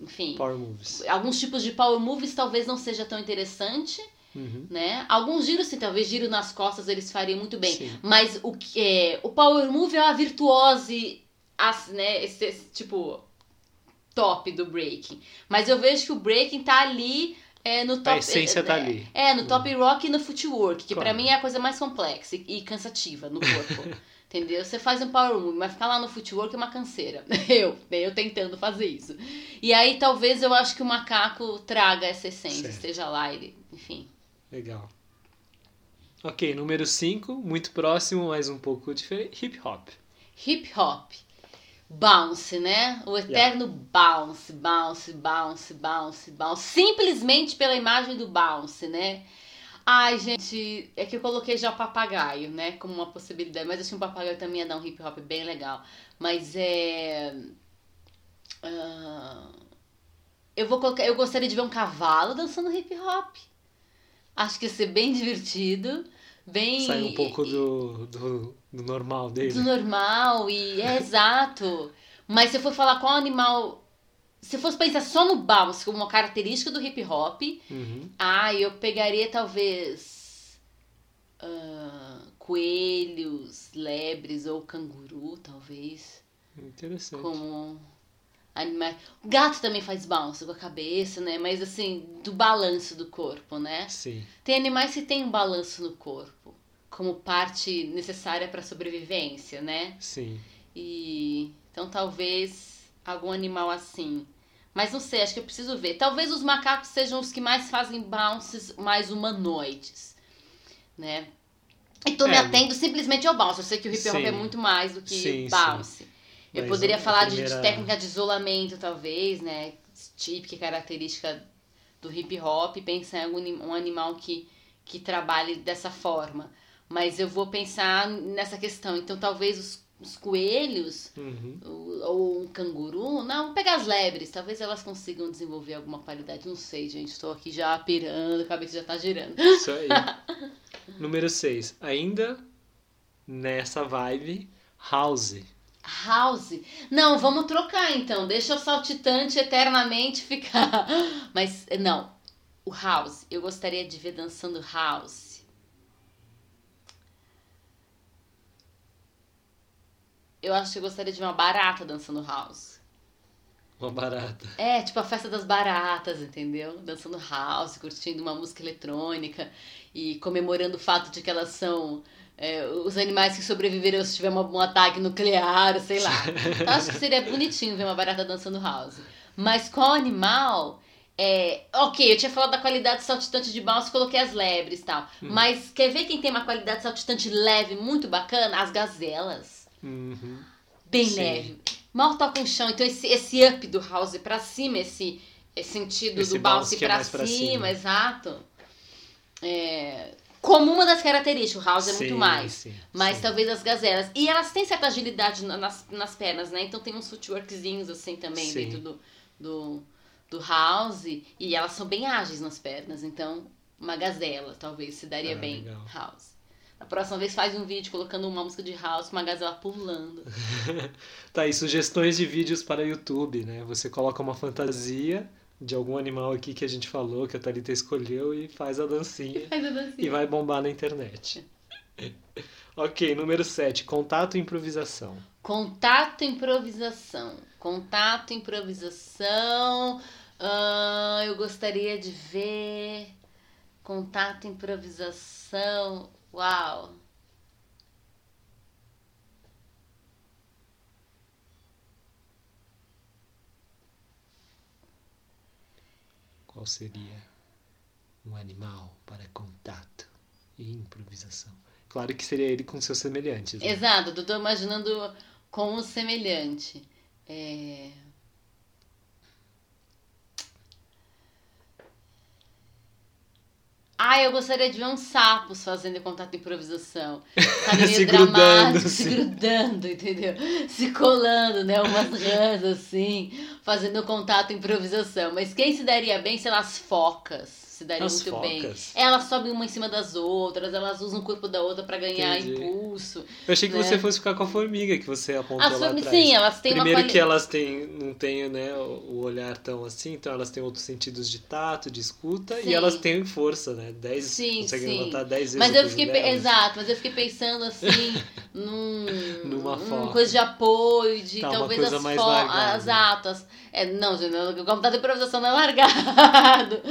enfim, Power moves. alguns tipos de power moves talvez não seja tão interessante, Uhum. né? Alguns giros, sim, talvez giro nas costas eles fariam muito bem. Sim. Mas o que é, o power move é a virtuose, as- né? Esse, esse, tipo top do breaking. Mas eu vejo que o breaking tá ali é, no top. essência é, tá é, ali. É, no top rock e no footwork, que pra Claro. mim é a coisa mais complexa e, e cansativa no corpo. Entendeu? Você faz um power move, mas ficar lá no footwork é uma canseira. Eu, né, eu tentando fazer isso. E aí talvez eu acho que o macaco traga essa essência, Certo. esteja lá, ele, enfim. Legal. Ok, número 5, muito próximo, mas um pouco diferente. Hip hop. Hip hop. Bounce, né? O eterno bounce, bounce, bounce, bounce, bounce. Simplesmente pela imagem do bounce, né? Ai, gente, é que eu coloquei já o papagaio, né? Como uma possibilidade. Mas acho que um papagaio também ia dar um hip hop bem legal. Mas é. ah, eu vou colocar. Eu gostaria de ver um cavalo dançando hip hop. Acho que ia ser bem divertido. Bem. Sai um pouco do, do, do normal dele. do normal e é exato. Mas se eu for falar qual animal. Se eu fosse pensar só no bounce como uma característica do hip hop, Uhum. ah, eu pegaria talvez. ah, coelhos, lebres ou canguru, talvez. Interessante. Como animais. O gato também faz bounce com a cabeça, né? Mas assim, do balanço do corpo, né? Sim. Tem animais que têm um balanço no corpo, como parte necessária para sobrevivência, né? Sim. E então talvez algum animal assim. Mas não sei, acho que eu preciso ver. Talvez os macacos sejam os que mais fazem bounces mais humanoides, né? E tô me É. atendo simplesmente ao bounce. Eu sei que o hip hop Sim. é muito mais do que Sim, bounce. Eu Mas poderia a falar de- de, primeira- técnica de isolamento, talvez, né? Típica característica do hip hop. Pensar em algum um animal que, que trabalhe dessa forma. Mas eu vou pensar nessa questão. Então, talvez os, os coelhos Uhum. ou, ou um canguru. Não, pegar as lebres. Talvez elas consigam desenvolver alguma qualidade. Não sei, gente. Estou aqui já pirando, a cabeça já tá girando. Isso aí. número 6. Ainda nessa vibe, House. House. Não, vamos trocar então. Deixa o saltitante eternamente ficar. Mas não. O House. Eu gostaria de ver dançando House. Eu acho que eu gostaria de ver uma barata dançando House. Uma barata. É, tipo a festa das baratas, entendeu? Dançando house, curtindo uma música eletrônica e comemorando o fato de que elas são é, os animais que sobreviveram se tiver um ataque nuclear, sei lá. Então, acho que seria bonitinho ver uma barata dançando house. Mas qual animal? É, ok, eu tinha falado da qualidade saltitante de bounce, coloquei as lebres e tal. Mas quer ver quem tem uma qualidade saltitante leve muito bacana? As gazelas Uhum. bem Sim. leve. Mal toca o chão. Então esse, esse up do house pra cima, esse, esse sentido Esse do bounce é pra, mais pra cima, cima. exato. É, como uma das características, o house é muito Sim, mais. sim, Mas sim. talvez as gazelas. E elas têm certa agilidade na- nas, nas pernas, né? Então tem uns footworkzinhos assim também Sim. dentro do, do, do house. E elas são bem ágeis nas pernas. Então, uma gazela talvez se daria Ah, bem legal. house. Na próxima vez faz um vídeo colocando uma música de house com uma gazela pulando. Tá aí, sugestões de vídeos para YouTube, né? Você coloca uma fantasia de algum animal aqui que a gente falou, que a Thalita escolheu e faz a dancinha Faz a dancinha. e vai bombar na internet. ok, número 7, contato e improvisação. Contato e improvisação. Contato e improvisação. Ah, eu gostaria de ver. Contato e improvisação. Uau! Qual seria um animal para contato e improvisação? Claro que seria ele com seus semelhantes. né? Exato, eu tô imaginando com o semelhante. É... Ah, eu gostaria de ver uns sapos fazendo contato e improvisação. Sabe, meio Se grudando, dramático, se assim. grudando, entendeu? Se colando, né? Umas rãs assim, fazendo contato e improvisação. Mas quem se daria bem, lá, as focas se daria As muito bem. focas. Elas sobem uma em cima das outras, elas usam o corpo da outra pra ganhar Entendi. impulso. Eu achei que né? você fosse ficar com a formiga que você apontou As lá atrás. sim, elas têm uma Primeiro quali- que elas têm, não têm né, o olhar tão assim, então elas têm outros sentidos de tato, de escuta, Sim. e elas têm força, né? Dez, Sim, conseguem sim. levantar 10 vezes Mas eu fiquei, pe- exato, mas eu fiquei pensando assim, num, Numa num foca. coisa de apoio, de Tá, uma talvez as fo- largada. as atas. É, não, gente, o computador de improvisação não é largado.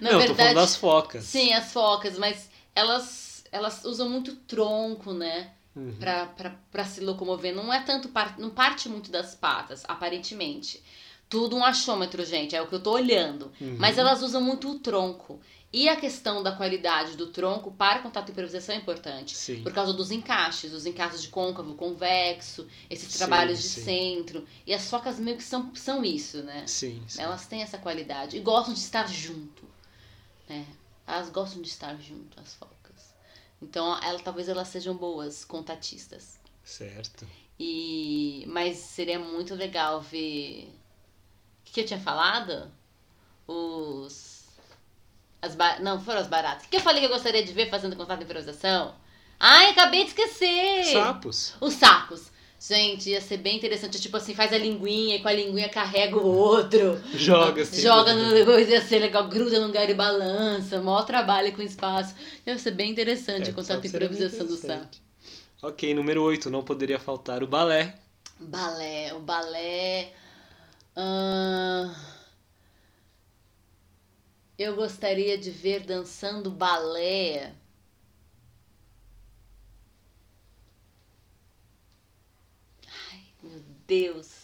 Na não, eu tô verdade, falando das focas. sim, as focas, mas elas, elas usam muito tronco, né? Uhum. Pra, pra, pra se locomover. Não é tanto, par- não parte muito das patas, aparentemente. Tudo um achômetro, gente, é o que eu tô olhando. Uhum. Mas elas usam muito o tronco. E a questão da qualidade do tronco para contato e improvisação é importante. Sim. Por causa dos encaixes, os encaixes de côncavo, convexo, esses Sim, trabalhos de sim. centro. E as focas meio que são, são isso, né? Sim, sim. Elas têm essa qualidade e gostam de estar junto. Né? Elas gostam de estar junto, as focas. Então, ela, talvez elas sejam boas contatistas. Certo. E mas seria muito legal ver. O que eu tinha falado? Os. As. Não, foram as baratas. O que eu falei que eu gostaria de ver fazendo contato de improvisação? Ai, acabei de esquecer! Sapos. Os sacos. Gente, ia ser bem interessante. Tipo assim, faz a linguinha e com a linguinha carrega o outro. Joga assim. Joga no coisa, ia ser legal, gruda num lugar e balança. Maior trabalho com espaço. Ia ser bem interessante É, o contato de improvisação do sapo. interessante. Ok, número 8, não poderia faltar o balé. Balé, o balé. ahn, eu gostaria de ver dançando balé. Ai, meu Deus.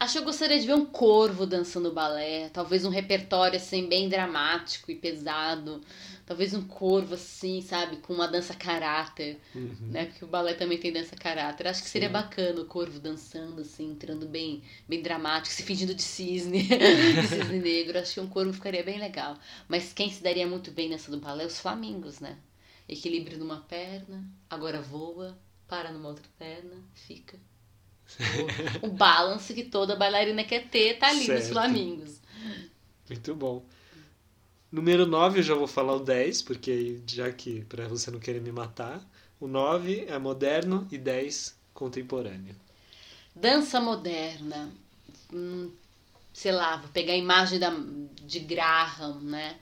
Acho que eu gostaria de ver um corvo dançando balé, talvez um repertório assim bem dramático e pesado, talvez um corvo assim, sabe, com uma dança caráter, Uhum. né? Porque o balé também tem dança caráter. Acho que seria Sim. bacana o corvo dançando assim, entrando bem, bem dramático, se fingindo de cisne, de cisne negro. Acho que um corvo ficaria bem legal. Mas quem se daria muito bem nessa do balé? Os flamingos, né? Equilíbrio numa perna, agora voa, para numa outra perna, fica. O, balance que toda bailarina quer ter tá ali nos Certo. flamingos. Muito bom. Número 9, eu já vou falar o 10, porque já que para você não querer me matar, o 9 é moderno e 10 contemporâneo. Dança moderna. Hum, sei lá, vou pegar a imagem da, de Graham, né?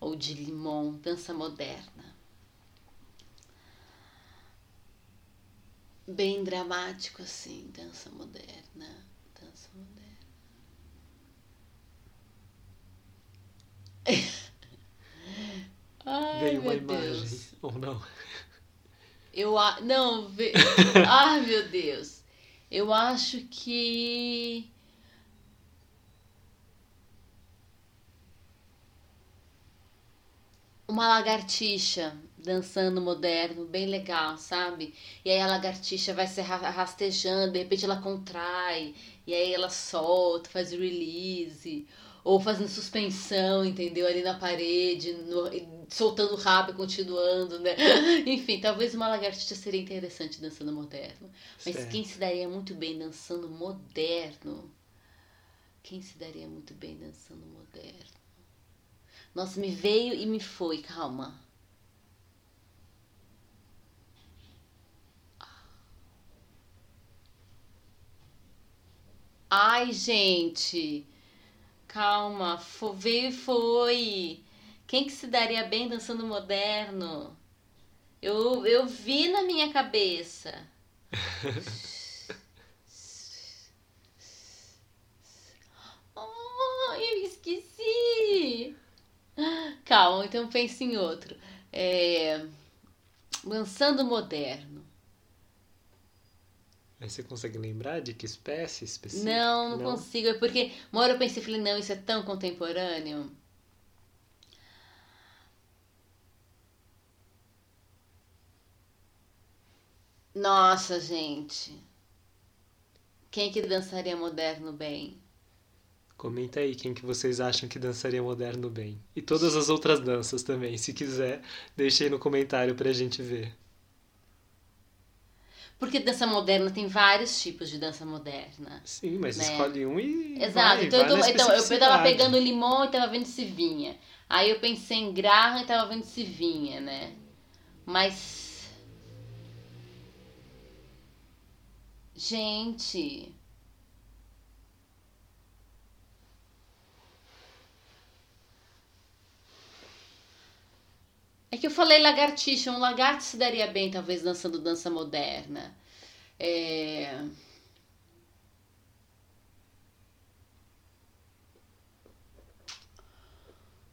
Ou de Limon. Dança moderna. Bem dramático assim, dança moderna. Dança moderna. Ai, Veio uma imagem, Deus. ou não? Eu a... não, ve... ai meu Deus. Eu acho que uma lagartixa dançando moderno, bem legal, sabe? E aí a lagartixa vai se rastejando, de repente ela contrai, e aí ela solta, faz release, ou fazendo suspensão, entendeu? Ali na parede, no- soltando o rabo e continuando, né? Enfim, talvez uma lagartixa seria interessante dançando moderno. Mas Certo. quem se daria muito bem dançando moderno? Quem se daria muito bem dançando moderno? Nossa, me veio e me foi, calma. Ai, gente. Calma, veio e foi. Quem que se daria bem dançando moderno? Eu, eu vi na minha cabeça. Oh, eu esqueci. Calma, então pense em outro. É, dançando moderno. Aí você consegue lembrar de que espécie específica? Não, não, consigo. É porque uma hora eu pensei, falei, não, isso é tão contemporâneo. Nossa, gente. Quem que dançaria moderno bem? Comenta aí quem que vocês acham que dançaria moderno bem. E todas as outras danças também, se quiser, deixe aí no comentário pra gente ver. Porque dança moderna tem vários tipos de dança moderna. Sim, mas Né? escolhe um e. Exato. vai, então, vai eu, então eu tava pegando limão e tava vendo se vinha. Aí eu pensei em Graham e tava vendo se vinha, né? Mas. Gente. É que eu falei lagartixa, um lagarto se daria bem, talvez, dançando dança moderna. É.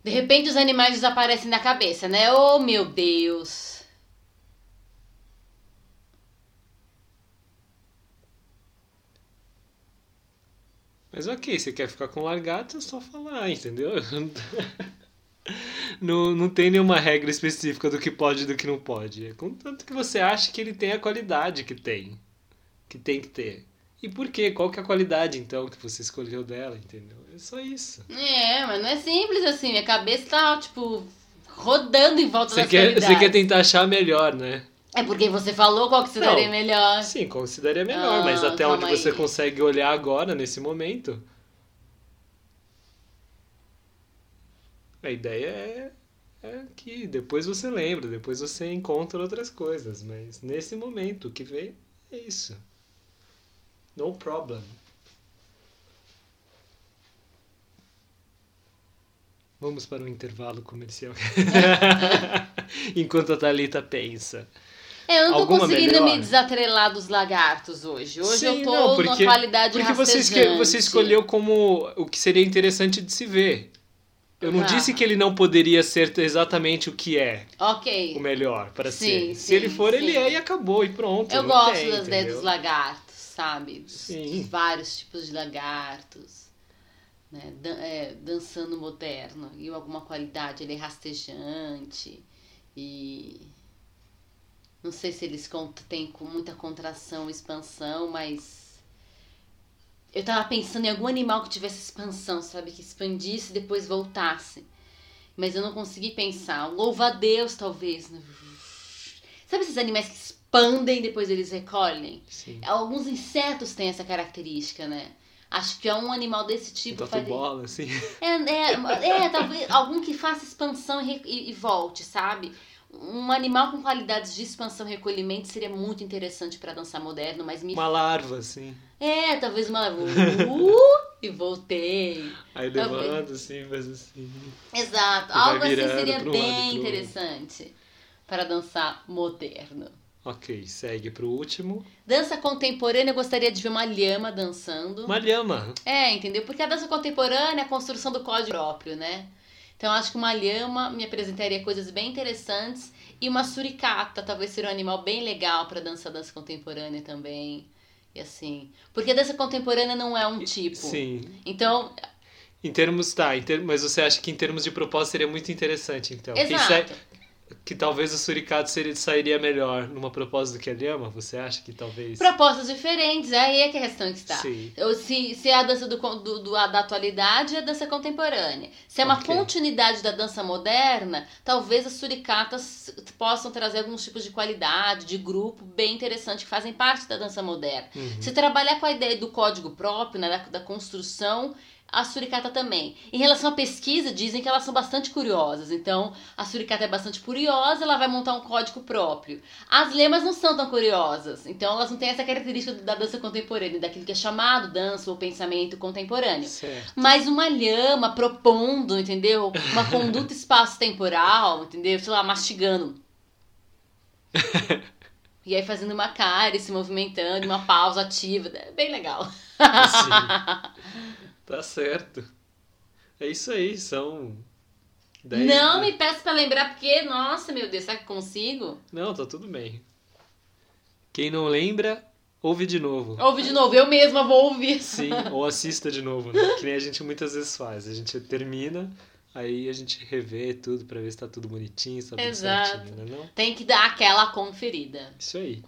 De repente os animais desaparecem da cabeça, né? Oh, meu Deus. Mas ok, você quer ficar com largato, é só falar, entendeu? Não, não tem nenhuma regra específica do que pode e do que não pode. É contanto que você acha que ele tem a qualidade que tem. Que tem que ter. E por quê? Qual que é a qualidade, então, que você escolheu dela, entendeu? É só isso. É, mas não é simples assim. Minha cabeça tá, tipo, rodando em volta Você das quer, você quer tentar achar melhor, né? É porque você falou qual que se Não. daria melhor. Sim, consideraria melhor, Ah, mas até onde você aí. consegue olhar agora, nesse momento. A ideia é, é que depois você lembra, depois você encontra outras coisas, mas nesse momento o que vem é isso. No problem. Vamos para um intervalo comercial. Enquanto a Thalita pensa. É, eu não tô Alguma conseguindo melhor? me desatrelar dos lagartos hoje. Hoje eu Sim, tô não, numa porque- qualidade Porque você, esque- você escolheu como o que seria interessante de se ver. Eu não Ah. disse que ele não poderia ser exatamente o que é Ok. o melhor para Sim, ser. Se sim, ele for, ele sim. é e acabou, e pronto. Eu gosto tem, das ideias dos lagartos, sabe? Dos Sim. vários tipos de lagartos. Né? Dan- é, dançando moderno. E alguma qualidade, ele é rastejante. E. Não sei se eles têm com muita contração e expansão, mas. Eu tava pensando em algum animal que tivesse expansão, sabe? Que expandisse e depois voltasse. Mas eu não consegui pensar. Um louva-a-Deus, talvez. né? Sabe esses animais que expandem e depois eles recolhem? Sim. Alguns insetos têm essa característica, né? Acho que é um animal desse tipo. faria- bola, assim. É, é, é, talvez algum que faça expansão e, e- e volte, sabe? Um animal com qualidades de expansão e recolhimento seria muito interessante pra dançar moderno, mas me. Uma larva, assim. É, talvez uma. Uh, e voltei. Aí Talvez. levanta, assim, faz assim. Exato. Algo assim seria bem interessante para dançar moderno. Ok, segue pro último. Dança contemporânea, eu gostaria de ver uma lhama dançando. Uma lhama. É, entendeu? Porque a dança contemporânea é a construção do código próprio, né? Então acho que uma lhama me apresentaria coisas bem interessantes e uma suricata talvez seria um animal bem legal para dançar dança contemporânea também. E assim, porque a dança contemporânea não é um tipo. Sim. Então, Em termos, tá, em ter- mas você acha que em termos de propósito seria muito interessante, então. Quem exato. Que talvez o suricato seria, sairia melhor numa proposta do que a lhama? Você acha que talvez. Propostas diferentes, aí é que a questão que está. Sim. Se, se é a dança do, do, do- da atualidade, é a dança contemporânea. Se é uma Ok. continuidade da dança moderna, talvez as suricatas possam trazer alguns tipos de qualidade, de grupo bem interessante, que fazem parte da dança moderna. Uhum. Se trabalhar com a ideia do código próprio, né, da, da construção, a suricata também. Em relação à pesquisa, dizem que elas são bastante curiosas. Então, a suricata é bastante curiosa, ela vai montar um código próprio. As lemas não são tão curiosas. Então, elas não têm essa característica da dança contemporânea, daquilo que é chamado dança ou pensamento contemporâneo. Certo. Mas uma lhama propondo, entendeu? Uma conduta espaço-temporal, entendeu? Sei lá, mastigando. E aí fazendo uma cara e se movimentando, uma pausa ativa. É bem legal. Sim. Tá certo. É isso aí, são. dez- Não me peça pra lembrar, porque, nossa, meu Deus, será que consigo? Não, tá tudo bem. Quem não lembra, ouve de novo. Ouve de novo, eu mesma vou ouvir. Sim, ou assista de novo, né? Que nem a gente muitas vezes faz. A gente termina, aí a gente revê tudo pra ver se tá tudo bonitinho, se tá tudo Exato. certinho, né? Não? Tem que dar aquela conferida. Isso aí.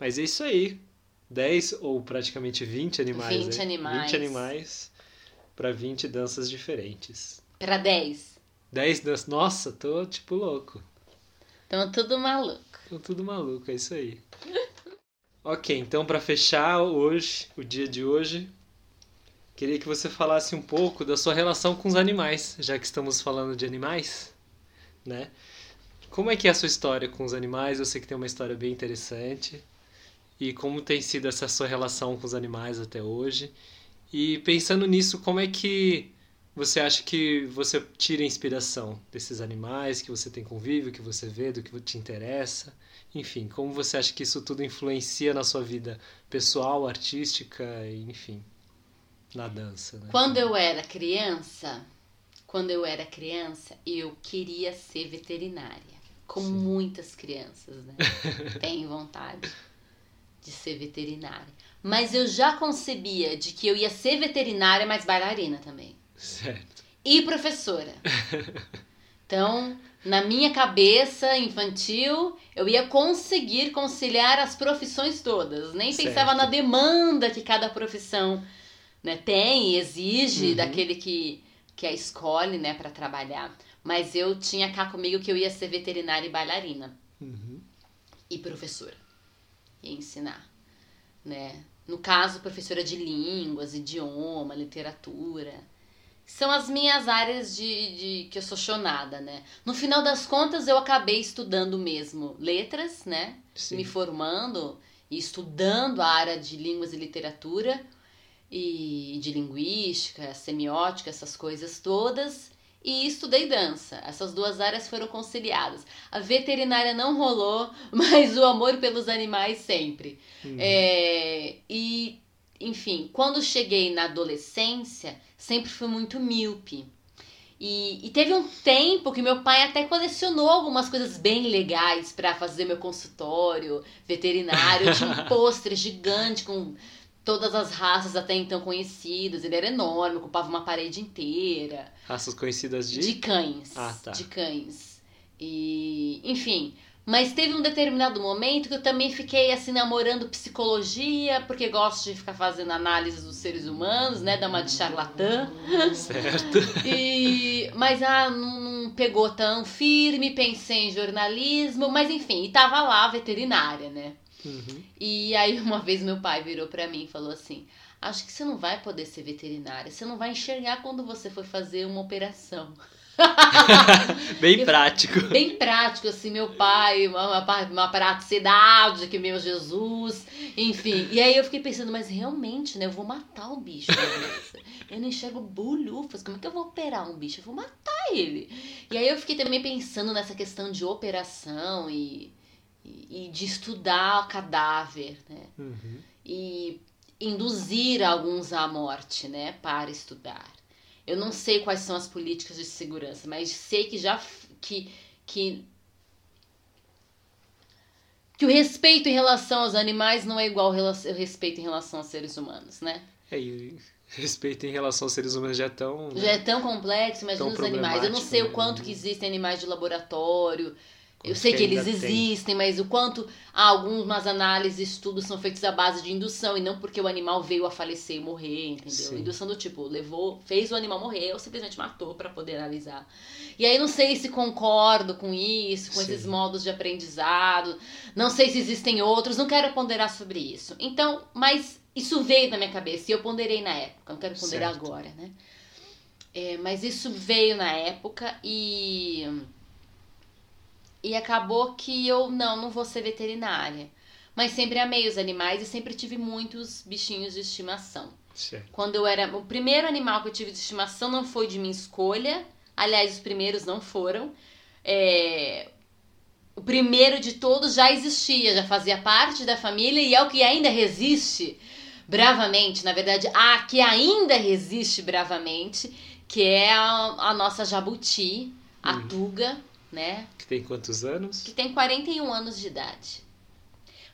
Mas é isso aí. 10 ou praticamente 20 animais. 20 né? animais. 20 animais pra 20 danças diferentes. Pra 10. 10 danças. Nossa, tô tipo louco. Então tudo maluco. Tô tudo maluco, é isso aí. Ok, então para fechar hoje, o dia de hoje, queria que você falasse um pouco da sua relação com os animais, já que estamos falando de animais, né? Como é que é a sua história com os animais? Eu sei que tem uma história bem interessante. E como tem sido essa sua relação com os animais até hoje? E pensando nisso, como é que você acha que você tira inspiração desses animais que você tem convívio, que você vê, do que te interessa? Enfim, como você acha que isso tudo influencia na sua vida pessoal, artística, enfim, na dança? Né? Quando eu era criança, quando eu era criança, eu queria ser veterinária, como Sim. muitas crianças, né? Têm vontade de ser veterinária. Mas eu já concebia de que eu ia ser veterinária, mas bailarina também. Certo. E professora. Então, na minha cabeça infantil, eu ia conseguir conciliar as profissões todas. Nem certo. pensava na demanda que cada profissão né, tem e exige uhum. daquele que, que a escolhe né, para trabalhar. Mas eu tinha cá comigo que eu ia ser veterinária e bailarina. Uhum. E professora. E ensinar. Né? No caso, professora de línguas, idioma, literatura são as minhas áreas de, de, que eu sou chonada, né? No final das contas, eu acabei estudando mesmo letras, né? Sim. Me formando e estudando a área de línguas e literatura e de linguística, semiótica, essas coisas todas. E estudei dança. Essas duas áreas foram conciliadas. A veterinária não rolou, mas o amor pelos animais sempre. Uhum. É, e, enfim, quando cheguei na adolescência sempre fui muito míope. E, e, teve um tempo que meu pai até colecionou algumas coisas bem legais para fazer meu consultório veterinário. Eu tinha um pôster gigante com todas as raças até então conhecidas. Ele era enorme, ocupava uma parede inteira. Raças conhecidas de? De cães. Ah, tá. De cães. E, enfim, mas teve um determinado momento que eu também fiquei assim namorando psicologia, porque gosto de ficar fazendo análise dos seres humanos, né? Dar uma de charlatã. Certo. E, mas ah, não, não pegou tão firme, pensei em jornalismo, mas enfim, e tava lá veterinária, né? Uhum. E aí uma vez meu pai virou para mim e falou assim: Acho que você não vai poder ser veterinária, você não vai enxergar quando você for fazer uma operação. bem prático. Bem prático, assim, meu pai, uma, uma, praticidade, que meu Jesus, enfim. E aí eu fiquei pensando, mas realmente, né, eu vou matar o bicho. Né? Eu não enxergo bulhufas, como é que eu vou operar um bicho? Eu vou matar ele. E aí eu fiquei também pensando nessa questão de operação e, e, e de estudar o cadáver, né? Uhum. E induzir alguns à morte, né, para estudar. Eu não sei quais são as políticas de segurança, mas sei que já que que que o respeito em relação aos animais não é igual ao respeito em relação aos seres humanos, né? É, e respeito em relação aos seres humanos já é tão já é tão complexo, imagina os animais. Eu não sei né? o quanto que existem animais de laboratório, eu sei que eles existem, tem. mas o quanto algumas análises, estudos são feitos à base de indução e não porque o animal veio a falecer e morrer, entendeu? Sim. Indução do tipo, levou, fez o animal morrer ou simplesmente matou para poder analisar. E aí não sei se concordo com isso, com Sim. esses modos de aprendizado, não sei se existem outros, não quero ponderar sobre isso. Então, mas isso veio na minha cabeça e eu ponderei na época, não quero ponderar certo. agora, né? É, mas isso veio na época e e acabou que eu não, não vou ser veterinária. Mas sempre amei os animais e sempre tive muitos bichinhos de estimação. Quando eu era. O primeiro animal que eu tive de estimação não foi de minha escolha. Aliás, os primeiros não foram. É... O primeiro de todos já existia, já fazia parte da família e é o que ainda resiste bravamente. Na verdade, a que ainda resiste bravamente, que é a, a nossa jabuti, a uhum. tuga né? Que tem quantos anos? Que tem 41 anos de idade.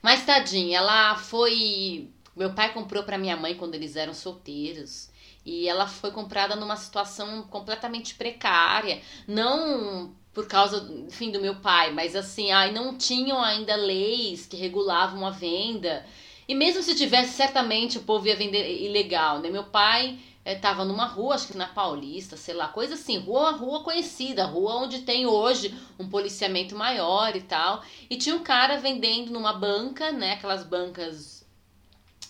Mas tadinha, ela foi. Meu pai comprou para minha mãe quando eles eram solteiros. E ela foi comprada numa situação completamente precária. Não por causa, enfim, do meu pai, mas assim, ai, não tinham ainda leis que regulavam a venda. E mesmo se tivesse, certamente o povo ia vender ilegal, né? Meu pai é, tava numa rua, acho que na Paulista, sei lá, coisa assim, rua, rua conhecida, rua onde tem hoje um policiamento maior e tal. E tinha um cara vendendo numa banca, né? Aquelas bancas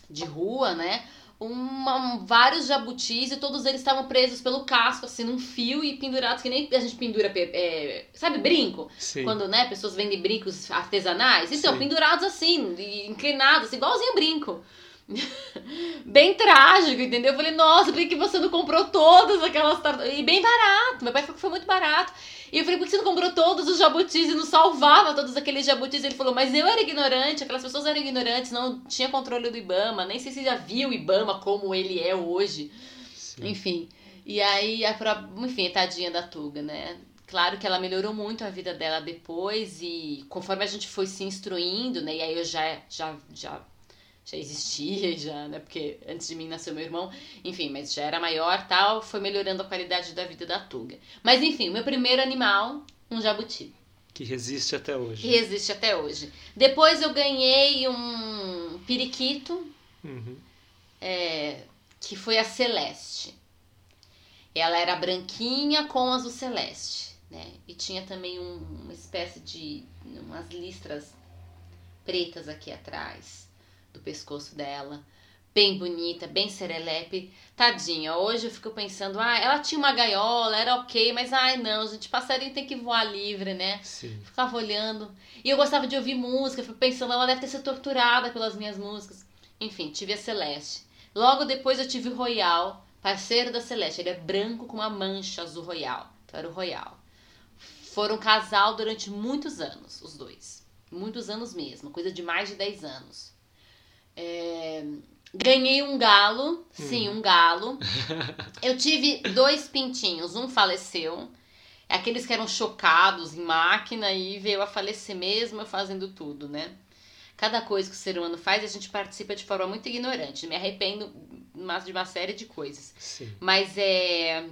de rua, né? Uma, vários jabutis e todos eles estavam presos pelo casco, assim, num fio e pendurados, que nem a gente pendura, é, sabe, brinco? Sim. Quando, né, pessoas vendem brincos artesanais. Então, Sim. pendurados assim, inclinados, igualzinho brinco. bem trágico, entendeu? Eu falei, nossa, por que você não comprou todas aquelas tartarugas? E bem barato, meu pai falou que foi muito barato. E eu falei, por que você não comprou todos os jabutis e não salvava todos aqueles jabutis? Ele falou, mas eu era ignorante, aquelas pessoas eram ignorantes, não tinha controle do Ibama, nem sei se já viu o Ibama como ele é hoje. Sim. Enfim. E aí, a pró- enfim, tadinha da Tuga, né? Claro que ela melhorou muito a vida dela depois e conforme a gente foi se instruindo, né? E aí eu já já já já existia já, né? Porque antes de mim nasceu meu irmão, enfim, mas já era maior, tal, foi melhorando a qualidade da vida da Tuga. Mas enfim, meu primeiro animal, um jabuti, Que resiste até que hoje. resiste até hoje. Depois eu ganhei um periquito, Uhum. é, que foi a Celeste. Ela era branquinha com azul celeste, né? E tinha também um- uma espécie de umas listras pretas aqui atrás do pescoço dela. Bem bonita, bem serelepe. Tadinha, hoje eu fico pensando, ah, ela tinha uma gaiola, era ok, mas ai não, gente, passarinho tem que voar livre, né? Sim. Ficava olhando. E eu gostava de ouvir música, fui pensando, ela deve ter sido torturada pelas minhas músicas. Enfim, tive a Celeste. Logo depois eu tive o Royal, parceiro da Celeste. Ele é branco com uma mancha azul Royal. Então era o Royal. Foram casal durante muitos anos, os dois. Muitos anos mesmo, coisa de mais de 10 anos. É, Ganhei um galo, sim, um galo. Eu tive dois pintinhos, um faleceu. Aqueles que eram chocados em máquina e veio a falecer mesmo, eu fazendo tudo, né? Cada coisa que o ser humano faz, a gente participa de forma muito ignorante. Me arrependo de uma série de coisas. Sim. Mas é.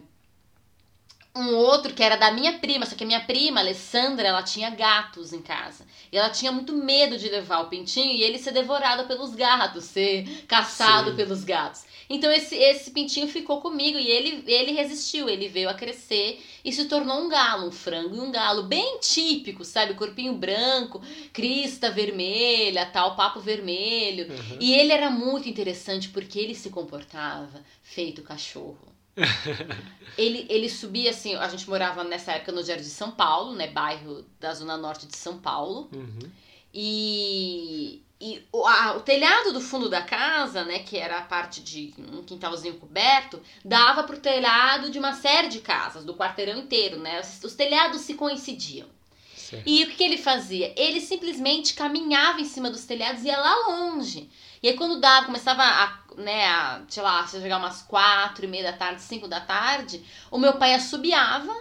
Um outro que era da minha prima, só que a minha prima, Alessandra, ela tinha gatos em casa. E ela tinha muito medo de levar o pintinho e ele ser devorado pelos gatos, ser caçado Sim. pelos gatos. Então esse, esse pintinho ficou comigo e ele, ele resistiu, ele veio a crescer e se tornou um galo, um frango e um galo, bem típico, sabe? Corpinho branco, crista vermelha, tal, papo vermelho. Uhum. E ele era muito interessante porque ele se comportava feito cachorro. ele, ele subia assim, a gente morava nessa época no Jardim de São Paulo, né, bairro da zona norte de São Paulo, Uhum. e, e o, a- o telhado do fundo da casa, né, que era a parte de um quintalzinho coberto, dava pro telhado de uma série de casas, do quarteirão inteiro, né, os, os telhados se coincidiam. Certo. E o que, que ele fazia? Ele simplesmente caminhava em cima dos telhados e ia lá longe. E aí quando dava, começava a, né, a, sei lá, se chegar umas quatro e meia da tarde, cinco da tarde, o meu pai assobiava,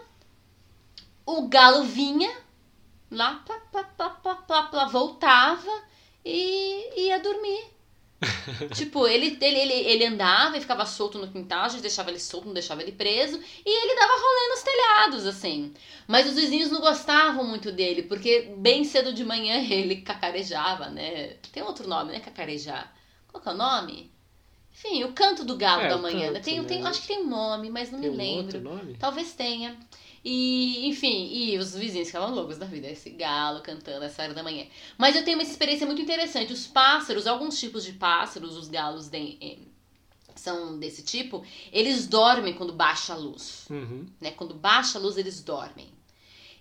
o galo vinha lá, plá, plá, plá, plá, plá, voltava e ia dormir. tipo, ele, ele, ele, ele andava e ficava solto no quintal, a gente deixava ele solto, não deixava ele preso, e ele dava rolê nos telhados, assim. Mas os vizinhos não gostavam muito dele, porque bem cedo de manhã ele cacarejava, né? Tem outro nome, né? Cacarejar. Qual que é o nome? Enfim, o canto do galo É, da manhã. né? canto, tem, tem, né? acho que tem um nome, mas não Tem me lembro. outro nome? Talvez tenha. E, enfim, e os vizinhos ficavam loucos da vida, esse galo cantando essa hora da manhã. Mas eu tenho uma experiência muito interessante. Os pássaros, alguns tipos de pássaros, os galos de- eh, são desse tipo, eles dormem quando baixa a luz Uhum. né? Quando baixa a luz, eles dormem.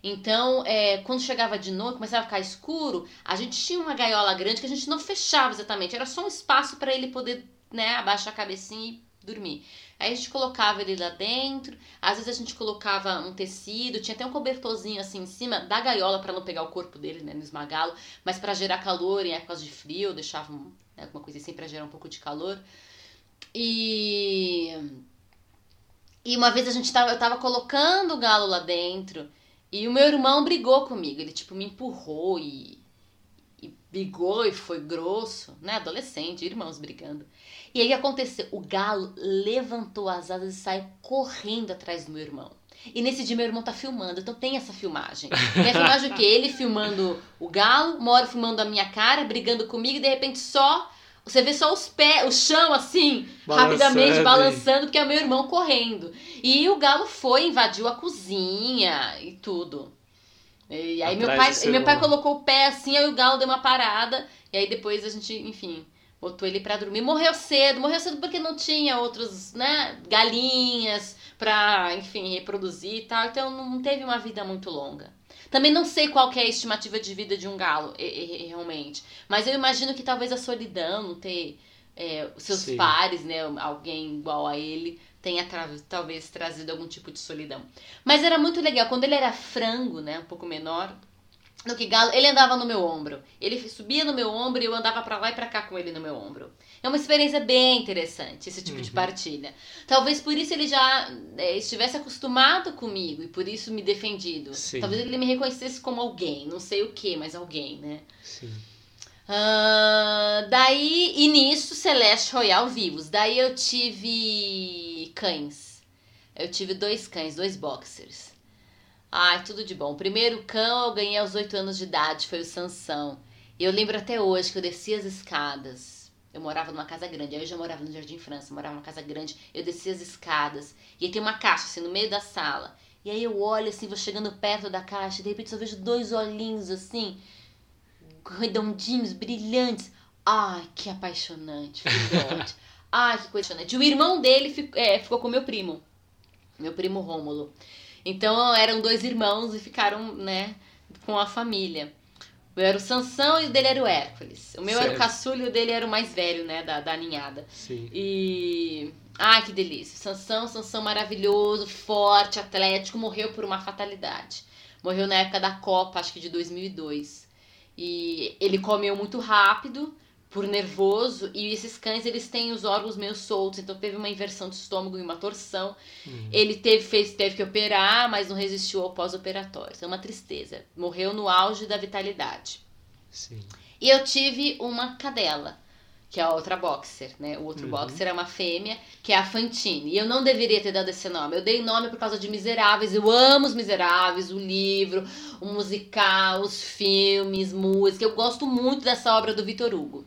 Então, é, quando chegava de noite, começava a ficar escuro, a gente tinha uma gaiola grande que a gente não fechava exatamente, era só um espaço para ele poder, né, abaixar a cabecinha e dormir. Aí a gente colocava ele lá dentro, às vezes a gente colocava um tecido, tinha até um cobertorzinho assim em cima da gaiola para não pegar o corpo dele, né, não esmagá-lo, mas para gerar calor em épocas de frio, deixava né, alguma coisa assim para gerar um pouco de calor. E e uma vez a gente tava, eu tava colocando o galo lá dentro e o meu irmão brigou comigo. Ele, tipo, me empurrou e, e brigou e foi grosso, né? Adolescente, irmãos brigando. E aí o que aconteceu? O galo levantou as asas e saiu correndo atrás do meu irmão. E nesse dia meu irmão tá filmando, então tem essa filmagem. Tem a filmagem o quê? Ele filmando o galo, uma hora filmando a minha cara, brigando comigo e de repente só Você vê só os pés, o chão assim, Balançando. rapidamente balançando, porque é o meu irmão correndo. E o galo foi, invadiu a cozinha e tudo. E aí meu pai, meu pai colocou o pé assim, aí o galo deu uma parada. E aí depois a gente, enfim, botou ele pra dormir. Morreu cedo, morreu cedo porque não tinha outros, né, galinhas pra, enfim, reproduzir e tal. Então não teve uma vida muito longa. Também não sei qual que é a estimativa de vida de um galo, realmente. Mas eu imagino que talvez a solidão, não ter é, seus Sim. pares, né, alguém igual a ele, tenha tra- talvez trazido algum tipo de solidão. Mas era muito legal. Quando ele era frango, né, um pouco menor do que galo, ele andava no meu ombro. Ele subia no meu ombro e eu andava pra lá e pra cá com ele no meu ombro. É uma experiência bem interessante, esse tipo de Uhum. partilha. Talvez por isso ele já é, estivesse acostumado comigo e por isso me defendido. Sim. Talvez ele me reconhecesse como alguém, não sei o que, mas alguém, né? Sim. Ah, daí, e nisso, Celeste Royal vivos. Daí eu tive cães. Eu tive dois cães, dois boxers. Ai, tudo de bom. O primeiro cão eu ganhei aos 8 anos de idade, foi o Sansão. E eu lembro até hoje que eu descia as escadas. Eu morava numa casa grande, aí eu já morava no Jardim França, morava numa casa grande. Eu descia as escadas e aí tem uma caixa assim no meio da sala. E aí eu olho assim, vou chegando perto da caixa, e de repente só vejo dois olhinhos assim, redondinhos, brilhantes. Ai, que apaixonante, filhote. Ai, que coisa apaixonante. O irmão dele fi- é, ficou com meu primo, meu primo Rômulo. Então eram dois irmãos e ficaram, né, com a família. Eu era o Sansão e o dele era o Hércules. O meu era o caçula e o dele era o mais velho, né, da, da ninhada. Sim. E. Ai, que delícia. Sansão, Sansão maravilhoso, forte, atlético, morreu por uma fatalidade. Morreu na época da Copa, acho que de 2002. E ele comeu muito rápido, por nervoso, e esses cães eles têm os órgãos meio soltos, então teve uma inversão de estômago e uma torção. Uhum. Ele teve, fez, teve que operar, mas não resistiu ao pós-operatório. É uma tristeza. Morreu no auge da vitalidade. Sim. E eu tive uma cadela, que é a outra boxer, né? O outro Uhum. boxer é uma fêmea, que é a Fantine. E eu não deveria ter dado esse nome. Eu dei nome por causa de Miseráveis. Eu amo os Miseráveis, o livro, o musical, os filmes, música. Eu gosto muito dessa obra do Vitor Hugo.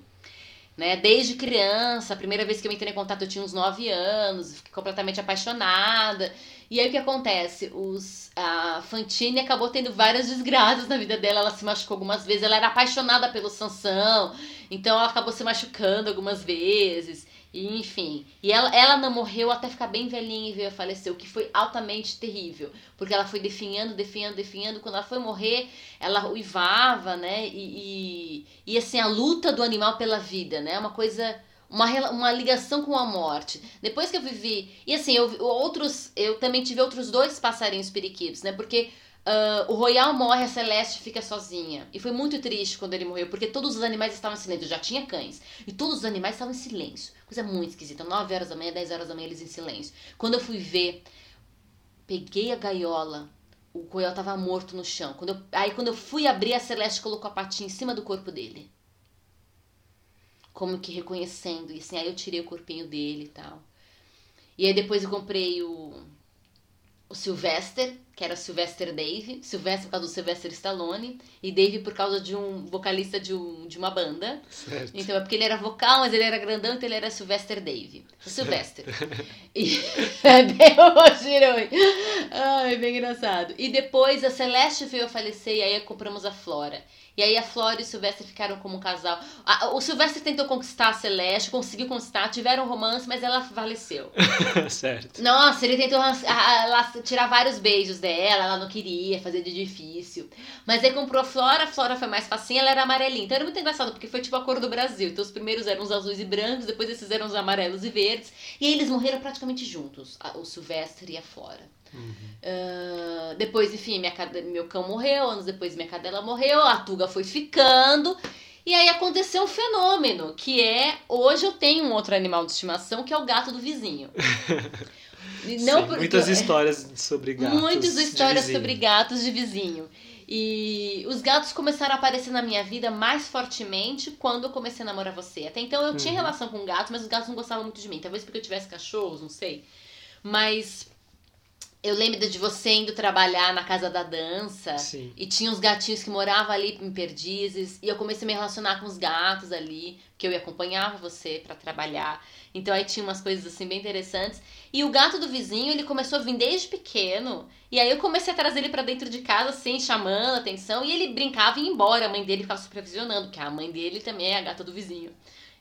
Né? Desde criança, a primeira vez que eu entrei em contato eu tinha uns 9 anos, fiquei completamente apaixonada. E aí o que acontece? Os, a Fantine acabou tendo várias desgraças na vida dela, ela se machucou algumas vezes, ela era apaixonada pelo Sansão, então ela acabou se machucando algumas vezes. Enfim, e ela, ela não morreu até ficar bem velhinha e veio a falecer, o que foi altamente terrível, porque ela foi definhando, definhando, definhando. Quando ela foi morrer, ela uivava, né? E, e, e assim, a luta do animal pela vida, né? Uma coisa uma, uma ligação com a morte. Depois que eu vivi. E assim, eu, outros, eu também tive outros dois passarinhos periquitos, né? Porque ah, o Royal morre, a Celeste fica sozinha. E foi muito triste quando ele morreu, porque todos os animais estavam em silêncio. Eu já tinha cães. E todos os animais estavam em silêncio. Coisa muito esquisita. 9 horas da manhã, 10 horas da manhã, eles em silêncio. Quando eu fui ver, peguei a gaiola. O Royal tava morto no chão. Quando eu- aí quando eu fui abrir, a Celeste colocou a patinha em cima do corpo dele como que reconhecendo. E assim, aí eu tirei o corpinho dele e tal. E aí depois eu comprei o, o Sylvester, que era Sylvester Dave. Sylvester por causa do Sylvester Stallone. E Dave por causa de um vocalista de, um, de uma banda. Certo. Então é porque ele era vocal, mas ele era grandão, então ele era Sylvester Dave. O Sylvester. E é bem. Ai, bem engraçado. E depois a Celeste veio a falecer e aí compramos a Flora. E aí a Flora e o Sylvester ficaram como um casal. A- o Sylvester tentou conquistar a Celeste, conseguiu conquistar, tiveram um romance, mas ela faleceu. certo. Nossa, ele tentou a- a- tirar vários beijos dela, ela não queria, fazer de difícil. Mas aí comprou a Flora, a Flora foi mais facinha, ela era amarelinha. Então era muito engraçado, porque foi tipo a cor do Brasil. Então os primeiros eram os azuis e brancos, depois esses eram os amarelos e verdes. E aí eles morreram praticamente juntos, o Sylvester e a Flora. Ah, depois, enfim, minha meu cão morreu, anos depois minha cadela morreu, a Tuga foi ficando. E aí aconteceu um fenômeno, que é, hoje eu tenho um outro animal de estimação, que é o gato do vizinho. E Sim, por- muitas histórias sobre gatos. Muitas histórias sobre gatos de vizinho. E os gatos começaram a aparecer na minha vida mais fortemente quando eu comecei a namorar você. Até então eu tinha Uhum. relação com gatos, mas os gatos não gostavam muito de mim. Talvez porque eu tivesse cachorros, não sei. Mas Eu lembro de você indo trabalhar na casa da dança Sim. e tinha uns gatinhos que moravam ali em Perdizes e eu comecei a me relacionar com os gatos ali, que eu acompanhava você para trabalhar. Então aí tinha umas coisas assim bem interessantes. E o gato do vizinho, ele começou a vir desde pequeno. E aí eu comecei a trazer ele para dentro de casa assim, chamando a atenção, e ele brincava e ia embora. A mãe dele ficava supervisionando, porque a mãe dele também é a gata do vizinho.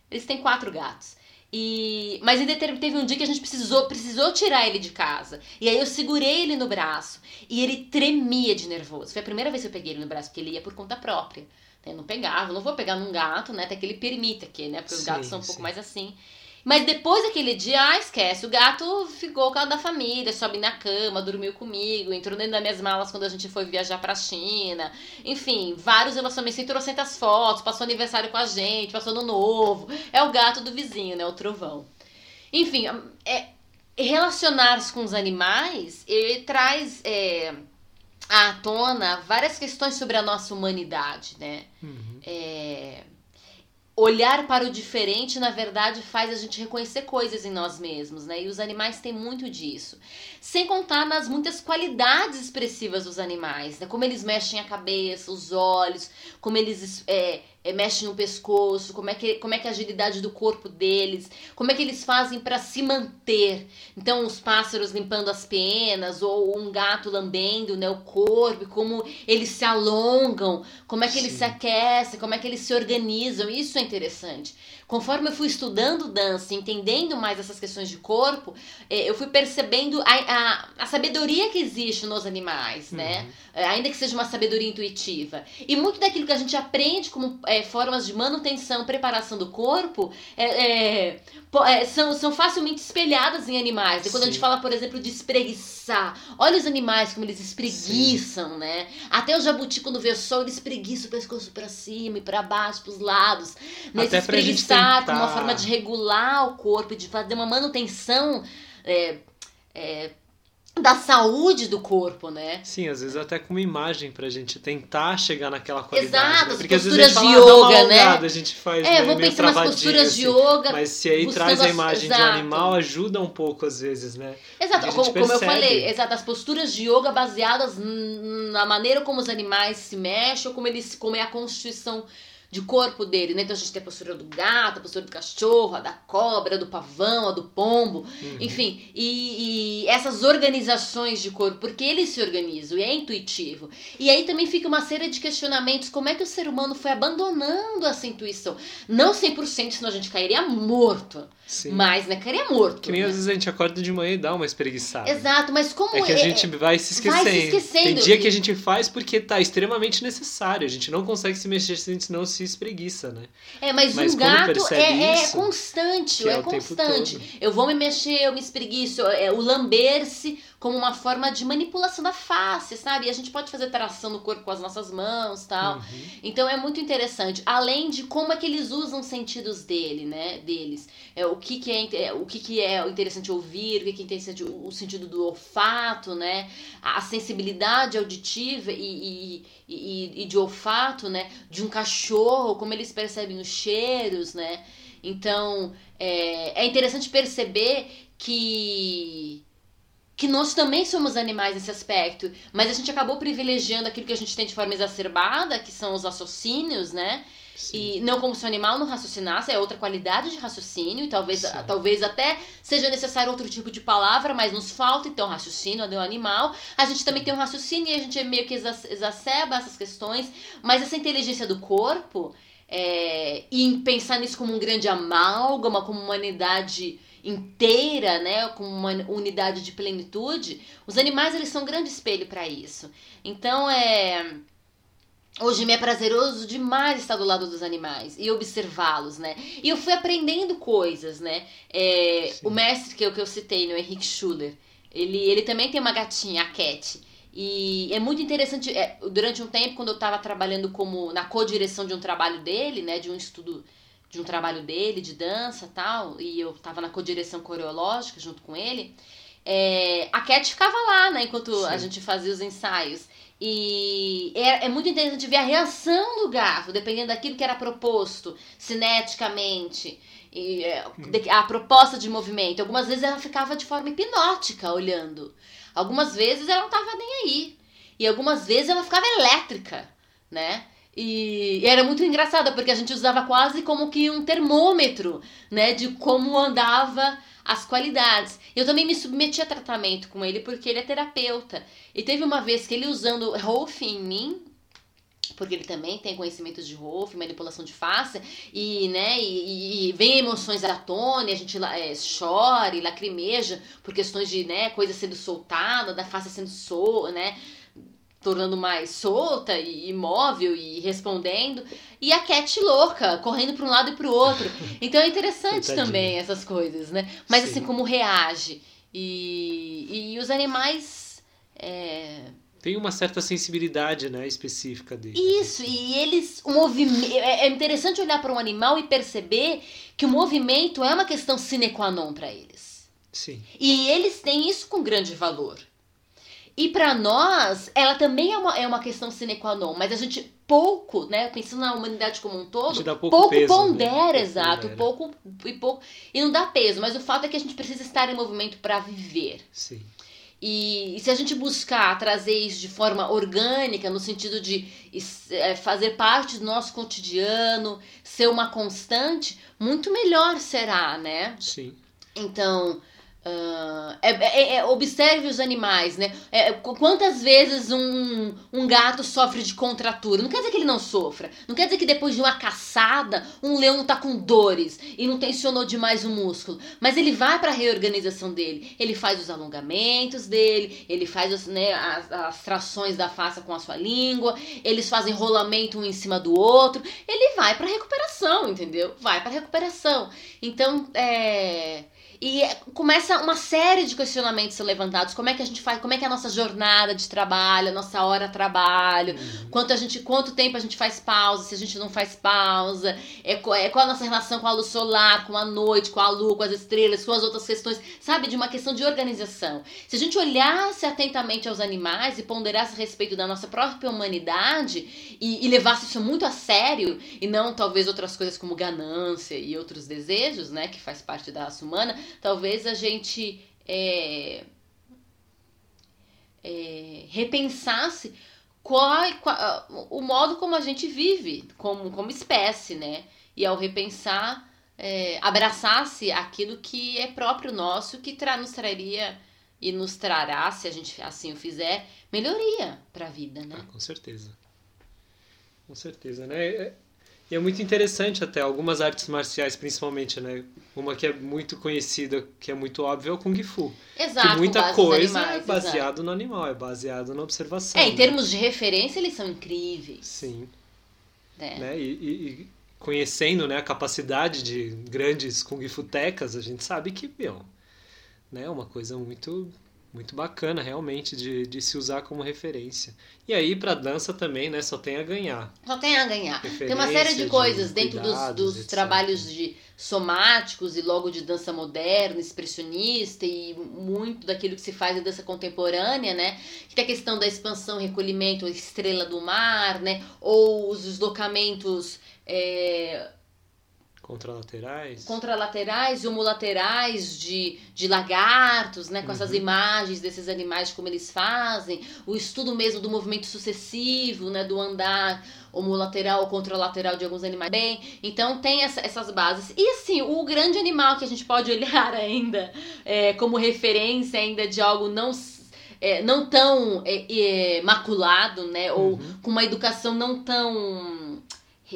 Eles têm quatro gatos. E, mas teve um dia que a gente precisou, precisou tirar ele de casa. E aí eu segurei ele no braço. E ele tremia de nervoso. Foi a primeira vez que eu peguei ele no braço, porque ele ia por conta própria. Eu não pegava, eu não vou pegar num gato, né? Até que ele permita que, né? Porque os Sim, gatos são um pouco sim. mais assim. Mas depois daquele dia, ah, esquece. O gato ficou com a da família, sobe na cama, dormiu comigo, entrou dentro das minhas malas quando a gente foi viajar pra China. Enfim, vários relacionamentos, tem trocentas fotos, passou aniversário com a gente, passou no novo. É o gato do vizinho, né? O trovão. Enfim, é, relacionar-se com os animais ele traz é, à tona várias questões sobre a nossa humanidade, né? Uhum. É, olhar para o diferente, na verdade, faz a gente reconhecer coisas em nós mesmos, né? E os animais têm muito disso. Sem contar nas muitas qualidades expressivas dos animais, né? Como eles mexem a cabeça, os olhos, como eles é, é, mexem o pescoço, como é, que, como é que é a agilidade do corpo deles, como é que eles fazem para se manter. Então, os pássaros limpando as penas, ou um gato lambendo né, o corpo, como eles se alongam, como é que eles Sim. se aquecem, como é que eles se organizam. Isso é interessante. Conforme eu fui estudando dança, entendendo mais essas questões de corpo, eh, eu fui percebendo a, a, a sabedoria que existe nos animais, né? É, ainda que seja uma sabedoria intuitiva. E muito daquilo que a gente aprende como é, formas de manutenção, preparação do corpo, é, é, é, são, são facilmente espelhadas em animais. E quando a gente Sim. fala, por exemplo, de espreguiçar, olha os animais como eles espreguiçam, né? Até o jabuti, quando vê sol, ele espreguiça o pescoço pra cima e pra baixo, pros lados. Nesse Até espreguiçar como uma tentar- forma de regular o corpo e de fazer uma manutenção é, é, da saúde do corpo, né? Sim, às vezes até com uma imagem pra gente tentar chegar naquela qualidade. Exato, né? as Porque às vezes a gente posturas fala, de ah, uma yoga, né? alongada, a gente faz É, né, vou pensar nas posturas de assim. yoga. Mas se aí traz a as- imagem de um animal, ajuda um pouco às vezes, né? Exato, como, como eu falei, exato, as posturas de yoga baseadas na maneira como os animais se mexem, ou como eles, como é a constituição de corpo dele, né? Então a gente tem a postura do gato, a postura do cachorro, a da cobra, a do pavão, a do pombo, Uhum. enfim, e, e essas organizações de corpo, porque eles se organizam e é intuitivo. E aí também fica uma série de questionamentos, como é que o ser humano foi abandonando essa intuição? Não 100%, senão a gente cairia morto, Sim. mas, né, cairia morto. Que nem né? às vezes a gente acorda de manhã e dá uma espreguiçada. Exato, mas como É que a gente vai se esquecendo. vai se esquecendo. Tem dia que a gente faz porque tá extremamente necessário. A gente não consegue se mexer senão se espreguiça, né? É, mas, Mas um gato é, é isso, constante, que é é, constante. Eu vou me mexer, eu me espreguiço. É, o lamber-se como uma forma de manipulação da face, sabe? E a gente pode fazer tração no corpo com as nossas mãos tal. Uhum. Então é muito interessante. Além de como é que eles usam os sentidos dele, né? Deles. É, o que, que é, é, o que, que é interessante ouvir, o que, que é interessante o, o sentido do olfato, né? A sensibilidade auditiva e, e, e, e de olfato, né? De um cachorro, como eles percebem os cheiros, né? Então é, é interessante perceber que que nós também somos animais nesse aspecto, mas a gente acabou privilegiando aquilo que a gente tem de forma exacerbada, que são os raciocínios, né? Sim. E não como se o animal não raciocinasse, é outra qualidade de raciocínio, e talvez, talvez até seja necessário outro tipo de palavra, mas nos falta então raciocínio do animal. A gente também tem um raciocínio e a gente meio que exa- exacerba essas questões, mas essa inteligência do corpo, é, e em pensar nisso como um grande amálgama, como uma unidade inteira, né, como uma unidade de plenitude, os animais eles são um grande espelho para isso. Então é Hoje me é prazeroso demais estar do lado dos animais e observá-los, né? E eu fui aprendendo coisas, né? É, o mestre que eu, que eu citei, no Henrique Schuller, ele, ele também tem uma gatinha, a Cat. E é muito interessante, é, durante um tempo, quando eu estava trabalhando como na co-direção de um trabalho dele, né? De um estudo, de um trabalho dele, de dança e tal, e eu estava na co-direção coreológica junto com ele, é, a Cat ficava lá, né? Enquanto a Sim. gente fazia os ensaios. E é, é muito interessante ver a reação do gato, dependendo daquilo que era proposto, cineticamente, e, é, de- a proposta de movimento. Algumas vezes ela ficava de forma hipnótica olhando. Algumas vezes ela não tava nem aí. E algumas vezes ela ficava elétrica, né? E, e era muito engraçada, porque a gente usava quase como que um termômetro, né? De como andava as qualidades. Eu também me submeti a tratamento com ele porque ele é terapeuta. E teve uma vez que ele usando Rolf em mim, porque ele também tem conhecimentos de Rolf, manipulação de face, e, né, e, e vem emoções à tona, e a gente é, chora e lacrimeja por questões de, né, coisa sendo soltada, da face sendo sol, né, tornando mais solta e imóvel e respondendo. E a Cat louca, correndo para um lado e para o outro. Então é interessante também essas coisas, né? Mas Sim. assim, como reage. E, e os animais. É... Tem uma certa sensibilidade, né, específica dele. Isso, e eles, o movimento, é, é interessante olhar para um animal e perceber que o movimento é uma questão sine qua non para eles. Sim. E eles têm isso com grande valor. E para nós, ela também é uma, é uma questão sine qua non, mas a gente pouco, né, pensando na humanidade como um todo, pouco, pouco peso, pondera, né? exato, pouco e pouco e não dá peso, mas o fato é que a gente precisa estar em movimento para viver. Sim. E, e, se a gente buscar trazer isso de forma orgânica, no sentido de é, fazer parte do nosso cotidiano, ser uma constante, muito melhor será, né? Sim. Então, Uh, é, é, é, observe os animais, né? É, quantas vezes um, um gato sofre de contratura? Não quer dizer que ele não sofra. Não quer dizer que depois de uma caçada, um leão tá com dores e não tensionou demais o músculo. Mas ele vai para a reorganização dele. Ele faz os alongamentos dele, ele faz os, né, as, as trações da face com a sua língua, eles fazem rolamento um em cima do outro. Ele vai para recuperação, entendeu? Vai para recuperação. Então, é e começa uma série de questionamentos ser levantados. Como é que a gente faz? Como é que é a nossa jornada de trabalho, a nossa hora de trabalho? Uhum. Quanto a gente, quanto tempo a gente faz pausa? Se a gente não faz pausa? É, é qual a nossa relação com a luz solar, com a noite, com a lua, com as estrelas, com as outras questões, sabe? De uma questão de organização. Se a gente olhasse atentamente aos animais e ponderasse a respeito da nossa própria humanidade e, e levasse isso muito a sério e não talvez outras coisas como ganância e outros desejos, né? Que faz parte da raça humana talvez a gente é, é, repensasse qual, qual, o modo como a gente vive como, como espécie, né? E ao repensar, é, abraçasse aquilo que é próprio nosso, que tra nos traria e nos trará, se a gente assim o fizer, melhoria para a vida, né? Ah, com certeza. Com certeza, né? É, e é muito interessante até, algumas artes marciais principalmente, né? Uma que é muito conhecida, que é muito óbvia, é o Kung Fu. Exato, que muita coisa animais, é baseado exato. no animal, é baseado na observação. É, em né? termos de referência, eles são incríveis. Sim. É. Né? E, e, e, conhecendo né, a capacidade de grandes Kung Fu tecas, a gente sabe que, meu, né, é uma coisa muito muito bacana realmente de, de se usar como referência. E aí para dança também, né, só tem a ganhar. Só tem a ganhar. Tem uma série de coisas de dentro dos, dos trabalhos de somáticos e logo de dança moderna, expressionista e muito daquilo que se faz em dança contemporânea, né? Que tem a questão da expansão, recolhimento, estrela do mar, né? Ou os deslocamentos é, Contralaterais? Contralaterais e homolaterais de, de lagartos, né? Com uhum. essas imagens desses animais, como eles fazem. O estudo mesmo do movimento sucessivo, né? Do andar homolateral ou contralateral de alguns animais. Bem, então tem essa, essas bases. E assim, o grande animal que a gente pode olhar ainda é, como referência ainda de algo não é, não tão é, é, maculado, né? Ou uhum. com uma educação não tão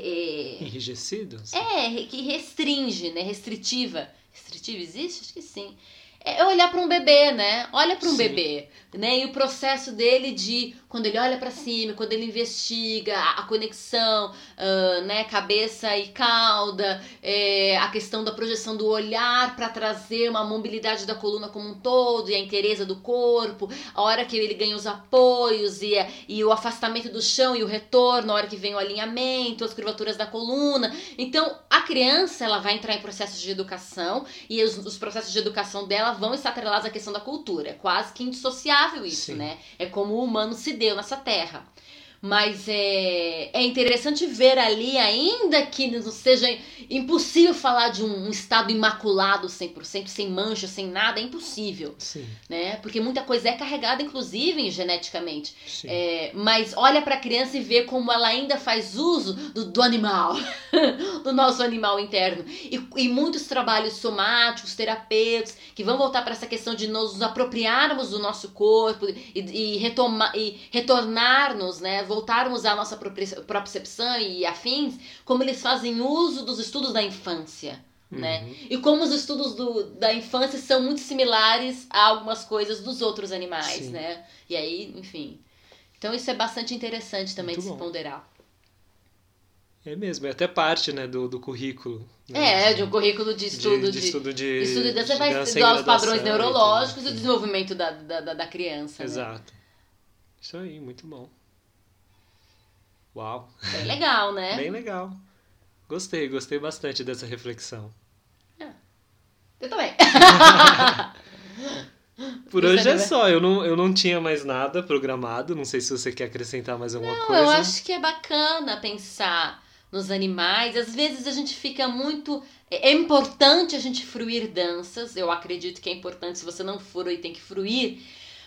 é, Enrijecido? É, que restringe, né? Restritiva. Restritiva existe? Acho que sim. É olhar para um bebê, né? Olha para um sim. bebê né? E o processo dele de quando ele olha para cima, quando ele investiga a, conexão, uh, né? Cabeça e cauda, é, a questão da projeção do olhar para trazer uma mobilidade da coluna como um todo e a inteireza do corpo, a hora que ele ganha os apoios e, e o afastamento do chão e o retorno, a hora que vem o alinhamento, as curvaturas da coluna. Então, a criança ela vai entrar em processos de educação e os, os processos de educação dela vão estar atrelados à questão da cultura, é quase que indissociável isso, Sim. né? É como o humano se deu nessa terra. Mas é, é interessante ver ali, ainda que não seja impossível falar de um, um estado imaculado 100%, sem mancha, sem nada, é impossível. Sim. Né? Porque muita coisa é carregada, inclusive, geneticamente. É, mas olha para a criança e vê como ela ainda faz uso do, do animal, do nosso animal interno. E, e muitos trabalhos somáticos, terapêuticos, que vão voltar para essa questão de nos apropriarmos do nosso corpo e, e, retomar, e retornarmos, né? Voltarmos à nossa propriocepção e afins, como eles fazem uso dos estudos da infância. Né? Uhum. E como os estudos do, da infância são muito similares a algumas coisas dos outros animais, Sim. né? E aí, enfim. Então isso é bastante interessante também muito de se ponderar. É mesmo, é até parte né, do, do currículo. Né? É, de um currículo de estudo de, de, de estudo de, estudo de dança, vai estudar os padrões neurológicos e o desenvolvimento da, da, da criança. Né? Exato. Né? Isso aí, muito bom. Uau! Bem legal, né? Bem legal. Gostei, gostei bastante dessa reflexão. É. Eu também. Por hoje é só, eu não, eu não tinha mais nada programado, não sei se você quer acrescentar mais alguma não, coisa. Eu acho que é bacana pensar nos animais, às vezes a gente fica muito. É, é importante a gente fruir danças, eu acredito que é importante, se você não frui, tem que fruir,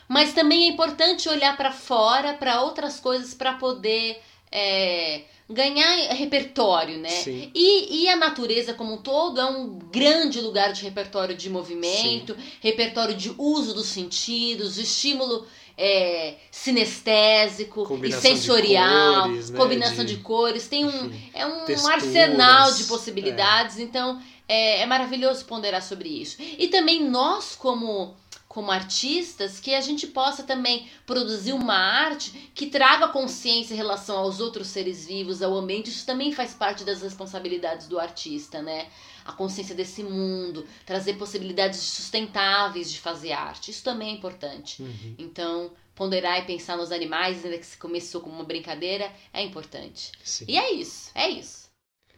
mas também é importante olhar para fora, para outras coisas, para poder é, ganhar repertório, né? Sim. E, e a natureza como um todo é um grande lugar de repertório de movimento, Sim. repertório de uso dos sentidos, estímulo é, sinestésico combinação e sensorial, de cores, né? combinação de... de... cores. Tem um, é um arsenal de possibilidades, é. então é, é maravilhoso ponderar sobre isso. E também nós, como como artistas, que a gente possa também produzir uma arte que traga consciência em relação aos outros seres vivos, ao ambiente. Isso também faz parte das responsabilidades do artista, né? A consciência desse mundo, trazer possibilidades sustentáveis de fazer arte. Isso também é importante. Uhum. Então, ponderar e pensar nos animais, ainda que se começou como uma brincadeira, é importante. Sim. E é isso, é isso.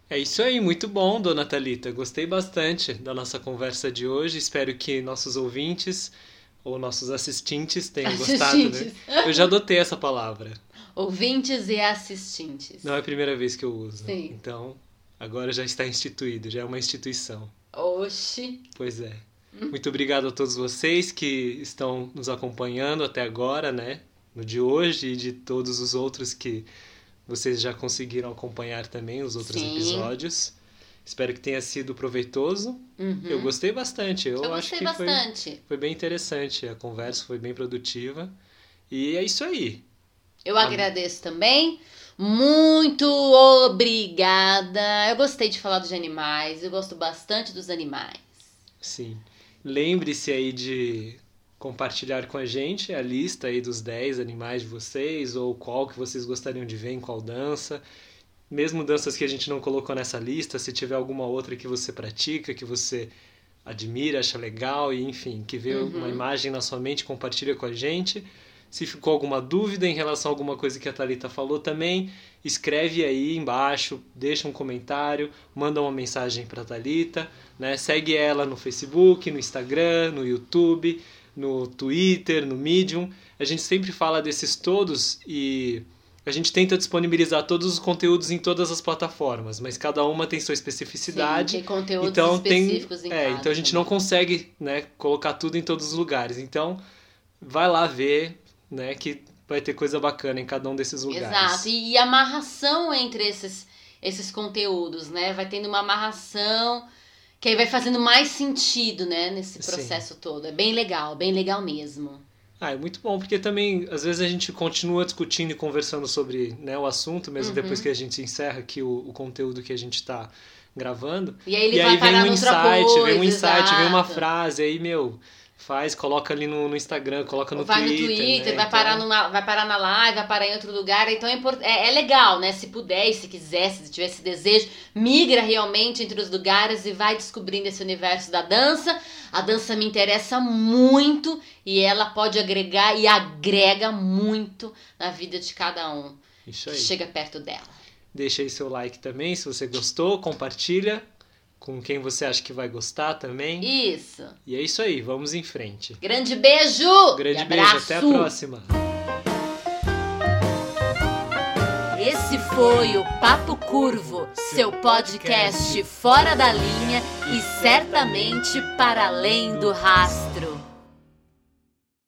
É isso aí, muito bom, dona Thalita. Gostei bastante da nossa conversa de hoje. Espero que nossos ouvintes ou nossos assistentes tenham gostado, né? Eu já adotei essa palavra. Ouvintes e assistentes. Não é a primeira vez que eu uso. Sim. Então, agora já está instituído, já é uma instituição. Oxi. Pois é. Muito obrigado a todos vocês que estão nos acompanhando até agora, né? No de hoje e de todos os outros que vocês já conseguiram acompanhar também os outros Sim. episódios. Espero que tenha sido proveitoso. Uhum. Eu gostei bastante. Eu, Eu acho que bastante. Foi, foi bem interessante. A conversa foi bem produtiva. E é isso aí. Eu a... agradeço também. Muito obrigada. Eu gostei de falar dos animais. Eu gosto bastante dos animais. Sim. Lembre-se aí de compartilhar com a gente a lista aí dos 10 animais de vocês ou qual que vocês gostariam de ver em qual dança. Mesmo danças que a gente não colocou nessa lista, se tiver alguma outra que você pratica, que você admira, acha legal e enfim, que vê uhum. uma imagem na sua mente, compartilha com a gente. Se ficou alguma dúvida em relação a alguma coisa que a Thalita falou também, escreve aí embaixo, deixa um comentário, manda uma mensagem para a Thalita, né? Segue ela no Facebook, no Instagram, no YouTube no Twitter, no Medium. A gente sempre fala desses todos e a gente tenta disponibilizar todos os conteúdos em todas as plataformas, mas cada uma tem sua especificidade. Sim, tem conteúdos então, específicos tem, em é, Então a gente não consegue né, colocar tudo em todos os lugares. Então vai lá ver né, que vai ter coisa bacana em cada um desses lugares. Exato. E, e amarração entre esses, esses conteúdos, né? Vai tendo uma amarração que aí vai fazendo mais sentido, né, nesse processo Sim. todo. É bem legal, bem legal mesmo. Ah, é muito bom, porque também, às vezes, a gente continua discutindo e conversando sobre né, o assunto, mesmo uhum. depois que a gente encerra aqui o, o conteúdo que a gente está gravando. E aí, e aí vem um insight, coisa, vem um insight, exato. vem uma frase, aí, meu, faz, coloca ali no, no Instagram, coloca no vai Twitter. Vai no Twitter, né? vai, então... parar numa, vai parar na live, vai parar em outro lugar. Então é, é, é, legal, né? Se puder e se quiser, se tiver esse desejo, migra realmente entre os lugares e vai descobrindo esse universo da dança. A dança me interessa muito e ela pode agregar e agrega muito na vida de cada um. Isso aí. Chega perto dela. Deixa aí seu like também, se você gostou, compartilha com quem você acha que vai gostar também. Isso. E é isso aí, vamos em frente. Grande beijo! Grande beijo, até a próxima. Esse foi o Papo Curvo, seu podcast fora da linha e certamente para além do rastro.